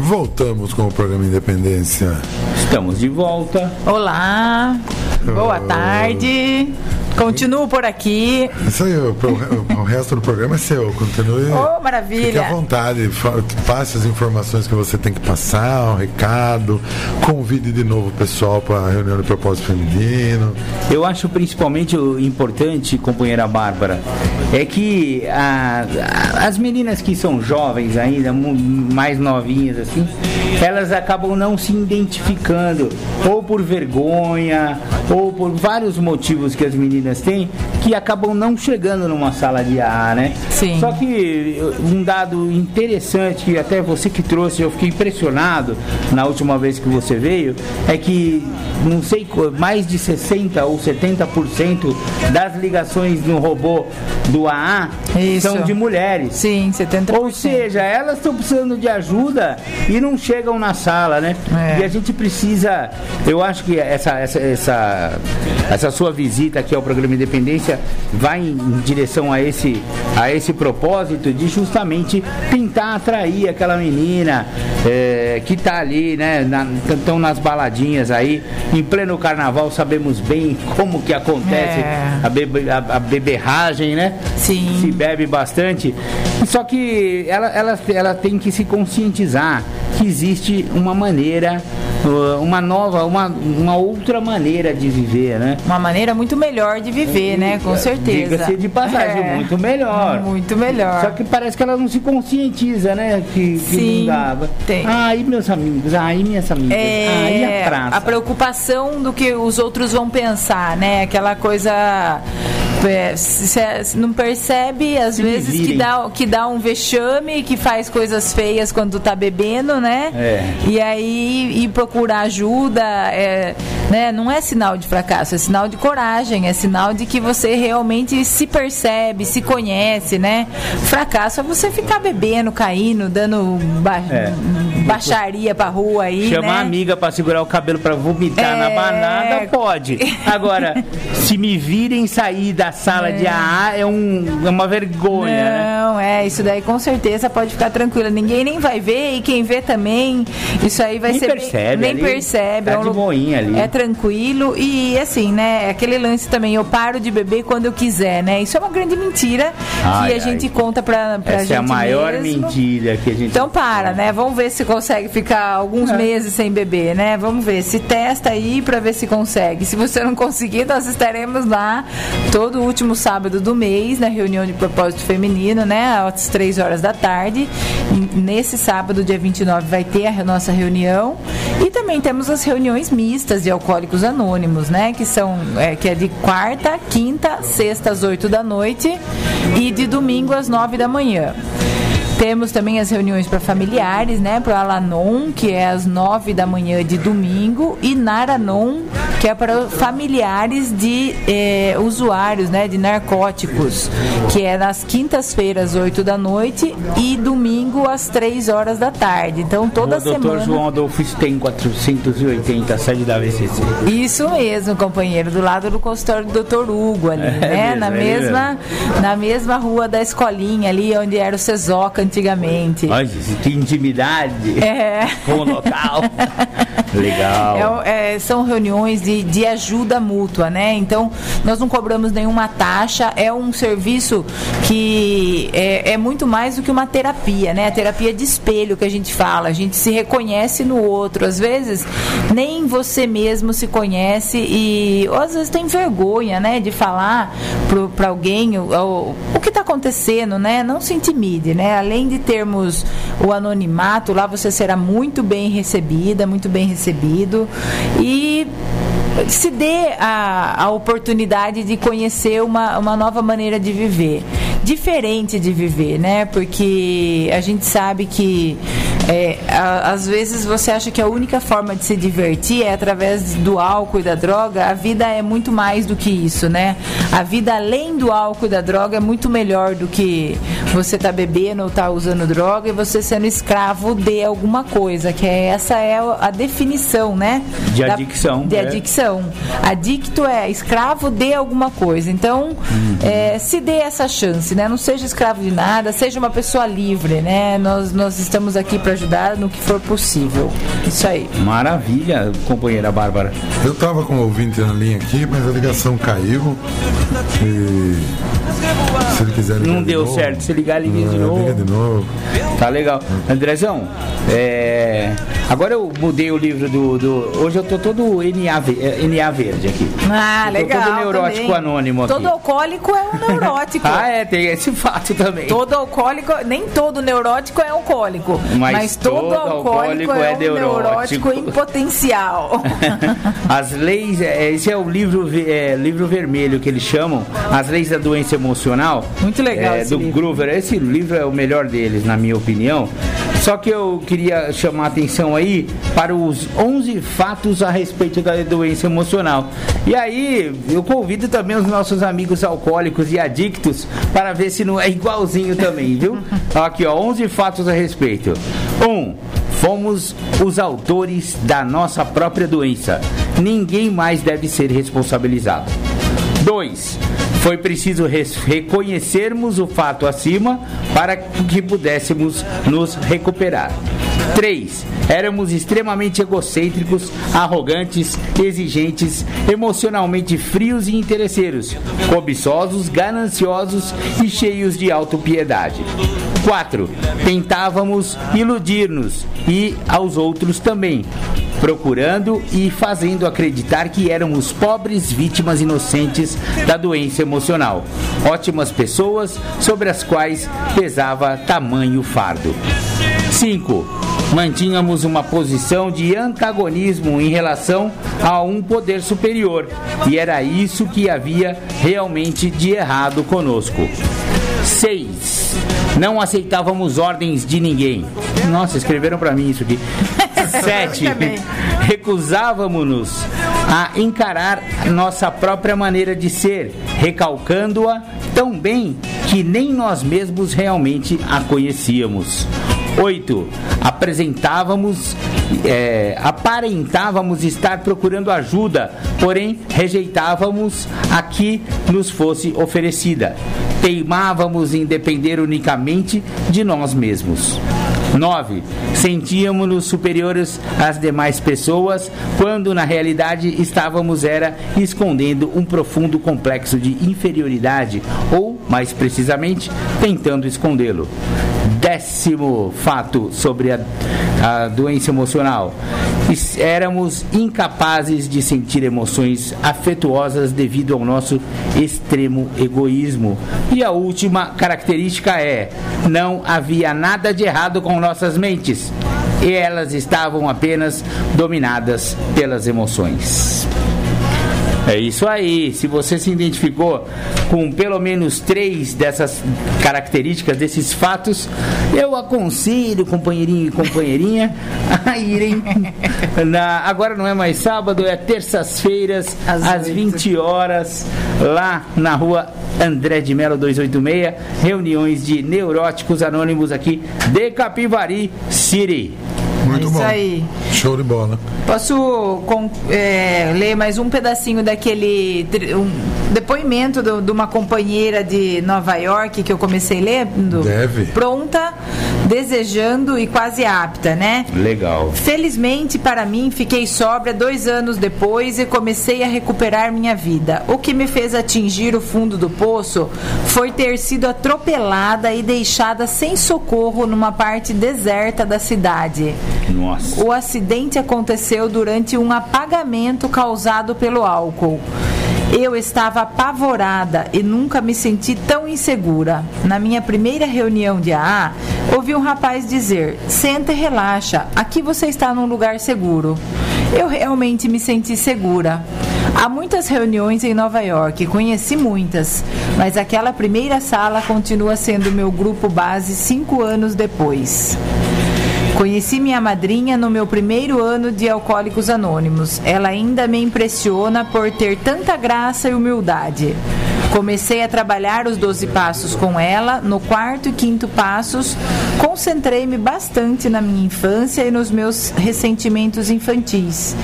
Voltamos com o programa Independência. Estamos de volta. Olá, boa tarde. Continuo por aqui. Isso aí, o, o, o resto do programa é seu. Continue. Oh, maravilha. Fique à vontade. Passe as informações que você tem que passar, um recado. Convide de novo o pessoal para a reunião de propósito feminino. Eu acho principalmente importante, companheira Bárbara, é que a, a, as meninas que são jovens ainda, mais novinhas assim, elas acabam não se identificando, ou por vergonha, ou por vários motivos que as meninas têm, que acabam não chegando numa sala de AA, né? Sim. Só que um dado interessante, que até você que trouxe, eu fiquei impressionado na última vez que você veio, é que não sei, mais de 60 ou 70% das ligações no robô do AA Isso. são de mulheres. Sim, 70%. Ou seja, elas estão precisando de ajuda e não chegam na sala, né? É. E a gente precisa, eu acho que essa, essa, essa, essa sua visita aqui ao programa Independência vai em, direção a esse, a esse propósito de justamente tentar atrair aquela menina é, que está ali, né? Estão na, nas baladinhas aí, em pleno carnaval, sabemos bem como que acontece é. a, bebe, a, a beberragem, né? Sim. Se bebe bastante. Só que ela, ela, ela tem que se conscientizar que existe uma maneira uma nova, uma, uma outra maneira de viver, né? Uma maneira muito melhor de viver, né? Com certeza. Diga-se de passagem, é. muito melhor. Muito melhor. Só que parece que ela não se conscientiza, né? Que, que Sim, não dava. Tem. E meus amigos? E minhas amigas? É, e a praça? A preocupação do que os outros vão pensar, né? Aquela coisa você não percebe, às Se vezes, que dá, que dá um vexame, que faz coisas feias quando tá bebendo, né? É. E aí e procurar ajuda, é, né? não é sinal de fracasso, é sinal de coragem, é sinal de que você realmente se percebe, se conhece, né? Fracasso é você ficar bebendo, caindo, dando ba é. baixaria pra rua aí. Chamar né? a amiga pra segurar o cabelo pra vomitar é... na banana, pode. Agora, se me virem sair da sala é. de AA é, um, é uma vergonha. Né? Não, né? é, isso daí com certeza pode ficar tranquila. Ninguém nem vai ver e quem vê também, isso aí vai nem ser. Percebe, bem, nem percebe. Tá é um. É tranquilo e assim, né? Aquele lance também, eu paro de beber quando eu quiser, né? Isso é uma grande mentira ai, que a ai, gente conta pra, pra essa gente. é a maior mesmo. mentira que a gente. Então para, né? Vamos ver se consegue ficar alguns é. meses sem beber, né? Vamos ver. Se testa aí pra ver se consegue. Se você não conseguir, nós estaremos lá todo último sábado do mês, na reunião de propósito feminino, né? Às três horas da tarde. Nesse sábado, dia 29, vai ter a nossa reunião. E também temos as reuniões mistas de alcoólicos anônimos, né? Que são é, que é de quarta, quinta, sexta às 8 da noite e de domingo às 9 da manhã. Temos também as reuniões para familiares, né? Para o Alanon, que é às 9 da manhã de domingo, e Naranon, que é para familiares de eh, usuários, né? De narcóticos, que é nas quintas-feiras, 8 da noite, e domingo às 3 horas da tarde. Então, toda o doutor semana. João Adolfo Stein, 480, sede da VCC. Isso mesmo, companheiro, do lado do consultório do Dr. Hugo ali, É né? mesmo, na é mesma na mesma rua da escolinha ali onde era o Cesoca antigamente. Olha, que intimidade É. com o local. Legal. É, é, são reuniões de, de ajuda mútua, né? Então, nós não cobramos nenhuma taxa, é um serviço que é, é muito mais do que uma terapia, né? A terapia de espelho que a gente fala, a gente se reconhece no outro. Às vezes, nem você mesmo se conhece e às vezes tem vergonha, né? De falar para alguém o, o, o que está acontecendo, né? Não se intimide, né? Além de termos o anonimato, lá você será muito bem recebida, muito bem recebido e se dê a, a oportunidade de conhecer uma, uma nova maneira de viver, diferente de viver, né? Porque a gente sabe que é, a- às vezes você acha que a única forma de se divertir é através do álcool e da droga. A vida é muito mais do que isso, né? A vida além do álcool e da droga é muito melhor do que você tá bebendo ou tá usando droga e você sendo escravo de alguma coisa, que é essa é a definição, né? De Da- adicção, De é. adicção. Adicto é escravo de alguma coisa. Então, Uhum. é, se dê essa chance, né? Não seja escravo de nada, seja uma pessoa livre, né? Nós, nós estamos aqui para ajudar no que for possível. Isso aí. Maravilha, companheira Bárbara. Eu tava com o ouvinte na linha aqui, mas a ligação caiu. E se ele quiser ligar Não de deu novo, certo. Se ligar, liga de é, novo. Liga de novo. Tá legal. Andrezão, é, agora eu mudei o livro do. do- hoje eu tô todo NA, é, NA verde aqui. Ah, legal. todo neurótico também. anônimo aqui. Todo alcoólico é um neurótico. Ah, é, tem esse fato também. Todo alcoólico, nem todo neurótico é alcoólico, Mas mas, todo, todo alcoólico, alcoólico é, é um neurótico. neurótico em potencial. As leis, esse é o livro, é, livro vermelho que eles chamam, As Leis da Doença Emocional. Muito legal é, esse do livro. Groover. Esse livro é o melhor deles, na minha opinião. Só que eu queria chamar a atenção aí para os 11 fatos a respeito da doença emocional. E aí, eu convido também os nossos amigos alcoólicos e adictos para ver se não é igualzinho também, viu? Aqui, ó, 11 fatos a respeito. 1. Um, Fomos os autores da nossa própria doença. Ninguém mais deve ser responsabilizado. 2. Foi preciso reconhecermos o fato acima para que pudéssemos nos recuperar. 3. Éramos extremamente egocêntricos, arrogantes, exigentes, emocionalmente frios e interesseiros, cobiçosos, gananciosos e cheios de autopiedade. 4. Tentávamos iludir-nos e aos outros também, procurando e fazendo acreditar que éramos pobres vítimas inocentes da doença emocional, ótimas pessoas sobre as quais pesava tamanho fardo. 5. Mantínhamos uma posição de antagonismo em relação a um poder superior, e era isso que havia realmente de errado conosco. 6. Não aceitávamos ordens de ninguém. Nossa, escreveram pra mim isso aqui. 7. Recusávamos-nos a encarar nossa própria maneira de ser, recalcando-a tão bem que nem nós mesmos realmente a conhecíamos. 8. Apresentávamos, é, aparentávamos estar procurando ajuda, porém rejeitávamos a que nos fosse oferecida. Teimávamos em depender unicamente de nós mesmos. 9. Sentíamos-nos superiores às demais pessoas, quando na realidade estávamos era escondendo um profundo complexo de inferioridade, ou, mais precisamente, tentando escondê-lo. Décimo fato sobre a, a doença emocional. Éramos incapazes de sentir emoções afetuosas devido ao nosso extremo egoísmo. E a última característica é: não havia nada de errado com nossas mentes. E elas estavam apenas dominadas pelas emoções. É isso aí. Se você se identificou com pelo menos três dessas características, desses fatos, eu aconselho, companheirinho e companheirinha, a irem. Na, agora não é mais sábado, é terças-feiras, Às às, oito. 20 horas, lá na rua André de Melo 286, reuniões de neuróticos anônimos aqui de Capivari City. Muito É isso bom. aí. Show de bola. Posso com- é, ler mais um pedacinho daquele um depoimento do- de uma companheira de Nova York que eu comecei lendo? Deve. Pronta, desejando e quase apta, né? Legal. Felizmente para mim, fiquei sóbria dois anos depois e comecei a recuperar minha vida. O que me fez atingir o fundo do poço foi ter sido atropelada e deixada sem socorro numa parte deserta da cidade. Nossa. O acidente aconteceu durante um apagamento causado pelo álcool. Eu estava apavorada e nunca me senti tão insegura. Na minha primeira reunião de AA, ouvi um rapaz dizer: Senta e relaxa, aqui você está num lugar seguro. Eu realmente me senti segura. Há muitas reuniões em Nova York, conheci muitas, mas aquela primeira sala continua sendo meu grupo base cinco anos depois. Conheci minha madrinha no meu primeiro ano de Alcoólicos Anônimos. Ela ainda me impressiona por ter tanta graça e humildade. Comecei a trabalhar os 12 passos com ela. No quarto e quinto passos, concentrei-me bastante na minha infância e nos meus ressentimentos infantis.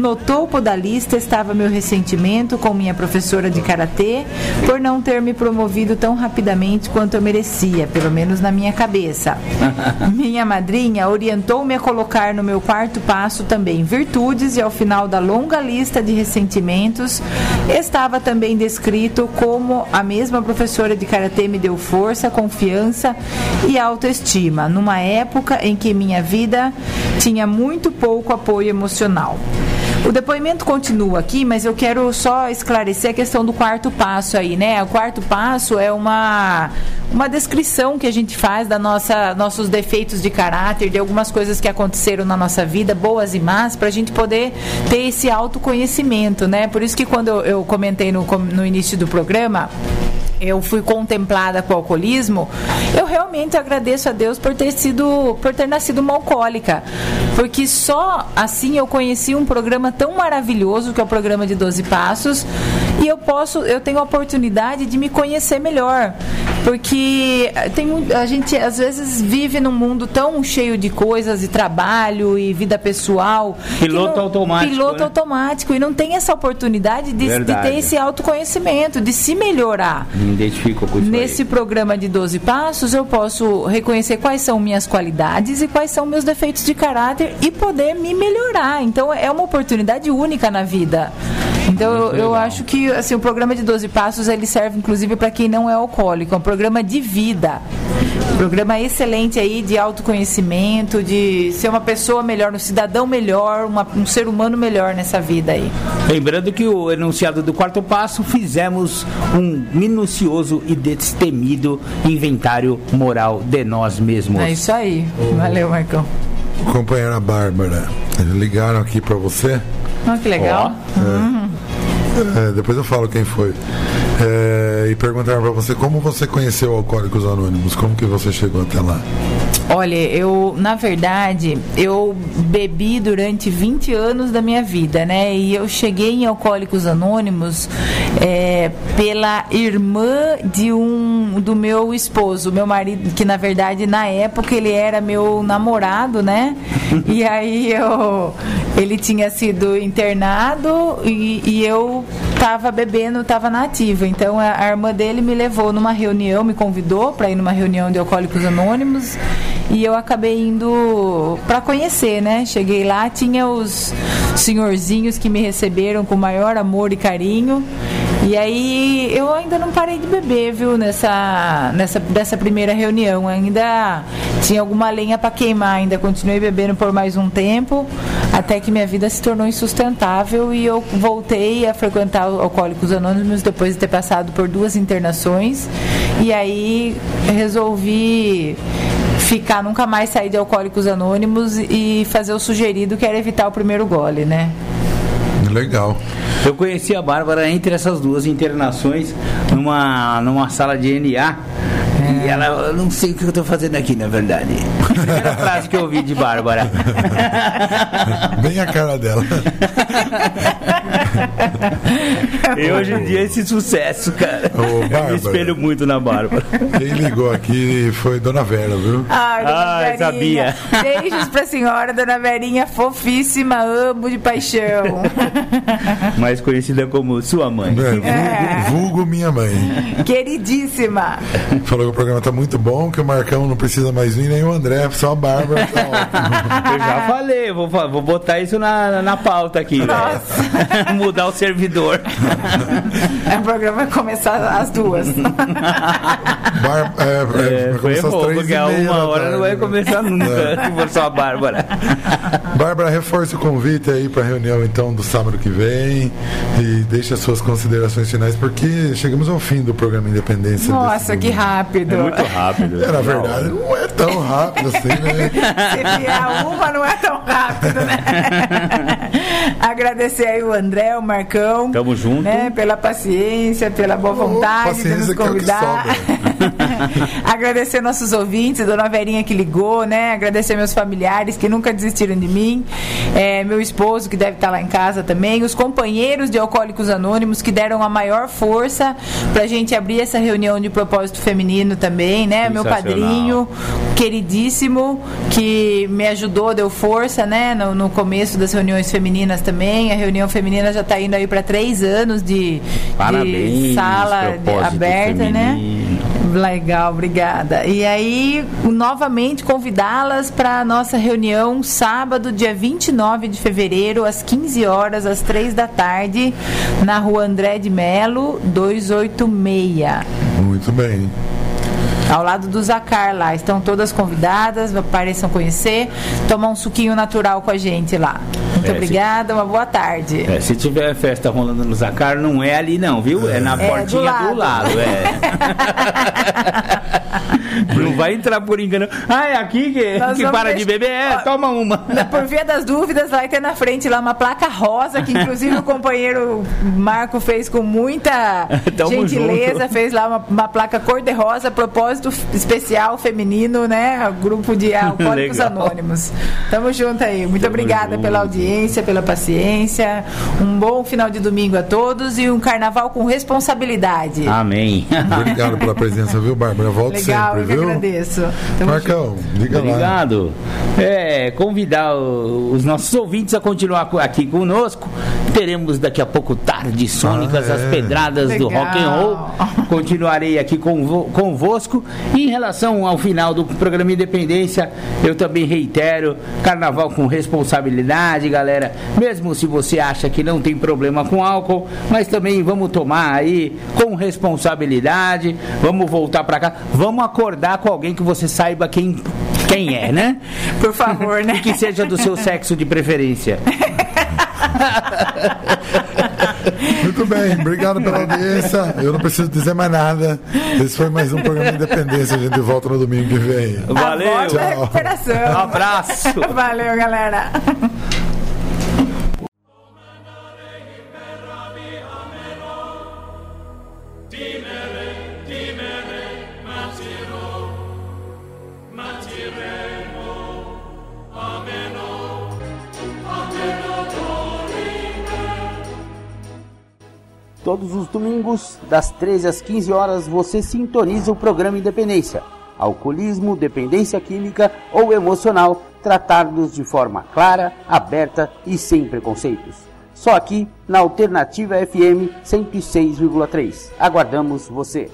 No topo da lista estava meu ressentimento com minha professora de karatê por não ter me promovido tão rapidamente quanto eu merecia, pelo menos na minha cabeça. Minha madrinha orientou-me a colocar no meu quarto passo também virtudes e ao final da longa lista de ressentimentos estava também descrito como a mesma professora de karatê me deu força, confiança e autoestima numa época em que minha vida tinha muito pouco apoio emocional. O depoimento continua aqui, mas eu quero só esclarecer a questão do quarto passo aí, né? O quarto passo é uma uma descrição que a gente faz da nossa nossos defeitos de caráter, de algumas coisas que aconteceram na nossa vida, boas e más, para a gente poder ter esse autoconhecimento, né? Por isso que quando eu, eu comentei no, no início do programa, eu fui contemplada com o alcoolismo, eu realmente agradeço a Deus por ter sido, por ter nascido uma alcoólica, porque só assim eu conheci um programa tão maravilhoso que é o programa de 12 passos, e eu posso, eu tenho a oportunidade de me conhecer melhor, porque tem, um- a gente às vezes vive num mundo tão cheio de coisas e trabalho e vida pessoal, Piloto automático, piloto né? automático e não tem essa oportunidade de, de ter esse autoconhecimento, de se melhorar. Me identifico com isso Nesse aí. programa de 12 passos, eu posso reconhecer quais são minhas qualidades e quais são meus defeitos de caráter e poder me melhorar. Então, é uma oportunidade única na vida. Então, eu, eu acho que assim, o programa de 12 passos ele serve inclusive para quem não é alcoólico. É um programa de vida. Um programa excelente aí de autoconhecimento, de ser uma pessoa melhor, um cidadão melhor, uma- um ser humano melhor nessa vida aí. Lembrando que o enunciado do quarto passo fizemos um minucioso e destemido inventário moral de nós mesmos. É isso aí. Valeu, Marcão. Companheira Bárbara, eles ligaram aqui pra você. Olha que legal. É, depois eu falo quem foi. É, e perguntaram pra você como você conheceu Alcoólicos Anônimos, como que você chegou até lá. Olha, eu, na verdade, eu bebi durante 20 anos da minha vida, né? E eu cheguei em Alcoólicos Anônimos é, pela irmã de um do meu esposo, meu marido, que na verdade na época ele era meu namorado, né? E aí eu ele tinha sido internado e, e eu tava bebendo, tava na ativa. Então a, a irmã dele me levou numa reunião, me convidou para ir numa reunião de Alcoólicos Anônimos. E eu acabei indo para conhecer, né? Cheguei lá, tinha os senhorzinhos que me receberam com maior amor e carinho. E aí eu ainda não parei de beber, viu, nessa, nessa dessa primeira reunião. Ainda tinha alguma lenha para queimar, ainda continuei bebendo por mais um tempo, até que minha vida se tornou insustentável e eu voltei a frequentar Alcoólicos Anônimos depois de ter passado por duas internações. E aí resolvi ficar, nunca mais sair de Alcoólicos Anônimos e fazer o sugerido que era evitar o primeiro gole, né? Legal. Eu conheci a Bárbara entre essas duas internações numa, numa sala de NA. E ela, eu não sei o que eu tô fazendo aqui, na verdade. Primeira frase que eu ouvi de Bárbara. Bem a cara dela. E hoje em dia esse sucesso, cara. Ô, eu Bárbara. me espelho muito na Bárbara. Quem ligou aqui foi Dona Vera, viu? Ai, dona Ai, Verinha. Beijos pra senhora, dona Verinha, fofíssima, amo de paixão. Mais conhecida como sua mãe. É, vulgo, vulgo minha mãe. Queridíssima. Falou que o programa tá muito bom, que o Marcão não precisa mais vir, nem o André, só a Bárbara. Tá ótimo. Eu já falei, vou, vou botar isso na, na pauta aqui, velho. Mudar o servidor. O programa vai começar às duas. Bar- é, é, É, vai foi começar às três porque a uma hora não vai tarde. começar nunca, se for só a Bárbara. Bárbara, reforce o convite aí para a reunião então do sábado que vem e deixe as suas considerações finais, porque chegamos ao fim do programa Independência. Nossa, que rápido. É muito rápido. É, na verdade, não é tão rápido assim, né? Se vier uma, não é tão rápido, né? Agradecer aí o André, o Marcão. Tamo junto. Né, pela paciência, pela boa vontade de nos paciência é convidar. Agradecer nossos ouvintes, Dona Verinha que ligou, né? Agradecer meus familiares que nunca desistiram de mim. É, meu esposo que deve estar lá em casa também. Os companheiros de Alcoólicos Anônimos que deram a maior força pra gente abrir essa reunião de propósito feminino também, né? Meu padrinho, queridíssimo, que me ajudou, deu força, né? No, no começo das reuniões femininas também. A reunião feminina já está indo aí para três anos de, Parabéns, de sala de- propósito aberta, né? Legal, obrigada. E aí, novamente convidá-las para a nossa reunião sábado, dia 29 de fevereiro, às 15 horas, às 3 da tarde, na rua André de Melo, 286. Muito bem. Ao lado do Zacar lá. Estão todas convidadas, apareçam conhecer, tomar um suquinho natural com a gente lá. Muito É, obrigada, uma boa tarde. É, se tiver festa rolando no Zacar, não é ali não, viu? É na É, portinha do do lado, lado. é. não vai entrar por engano. Ah, é aqui que, Nós que para de deixar- beber? É, toma uma. Por via das dúvidas, vai ter na frente lá uma placa rosa, que inclusive o companheiro Marco fez com muita gentileza, junto. fez lá uma, uma placa cor-de-rosa, propósito especial feminino, né? Grupo de Alcoólicos. Anônimos. Tamo junto aí. Muito Tamo obrigada junto. pela audiência, pela paciência. Um bom final de domingo a todos e um carnaval com responsabilidade. Amém. Obrigado pela presença, viu, Bárbara? Volte Legal, sempre, eu viu? agradeço. Tamo junto. Marcão, diga lá. Obrigado. É, convidar os nossos ouvintes a continuar co- aqui conosco. Teremos daqui a pouco tarde sônicas, Ah, as é. pedradas do Legal. rock and roll. Continuarei aqui convo- convosco. E em relação ao final do programa Independência, eu também reitero: carnaval com responsabilidade, galera. Mesmo se você acha que não tem problema com álcool, mas também vamos tomar aí com responsabilidade. Vamos voltar pra cá. Vamos acordar com alguém que você saiba quem, quem é, né? Por favor, né? E que seja do seu sexo de preferência. Muito bem, obrigado pela audiência. Eu não preciso dizer mais nada. Esse foi mais um programa Independência. A gente volta no domingo que vem. Valeu. Tchau. Um abraço. Valeu, galera. Todos os domingos, das 13 às 15 horas, você sintoniza o programa Independência. Alcoolismo, dependência química ou emocional, tratados de forma clara, aberta e sem preconceitos. Só aqui na Alternativa FM 106,3. Aguardamos você.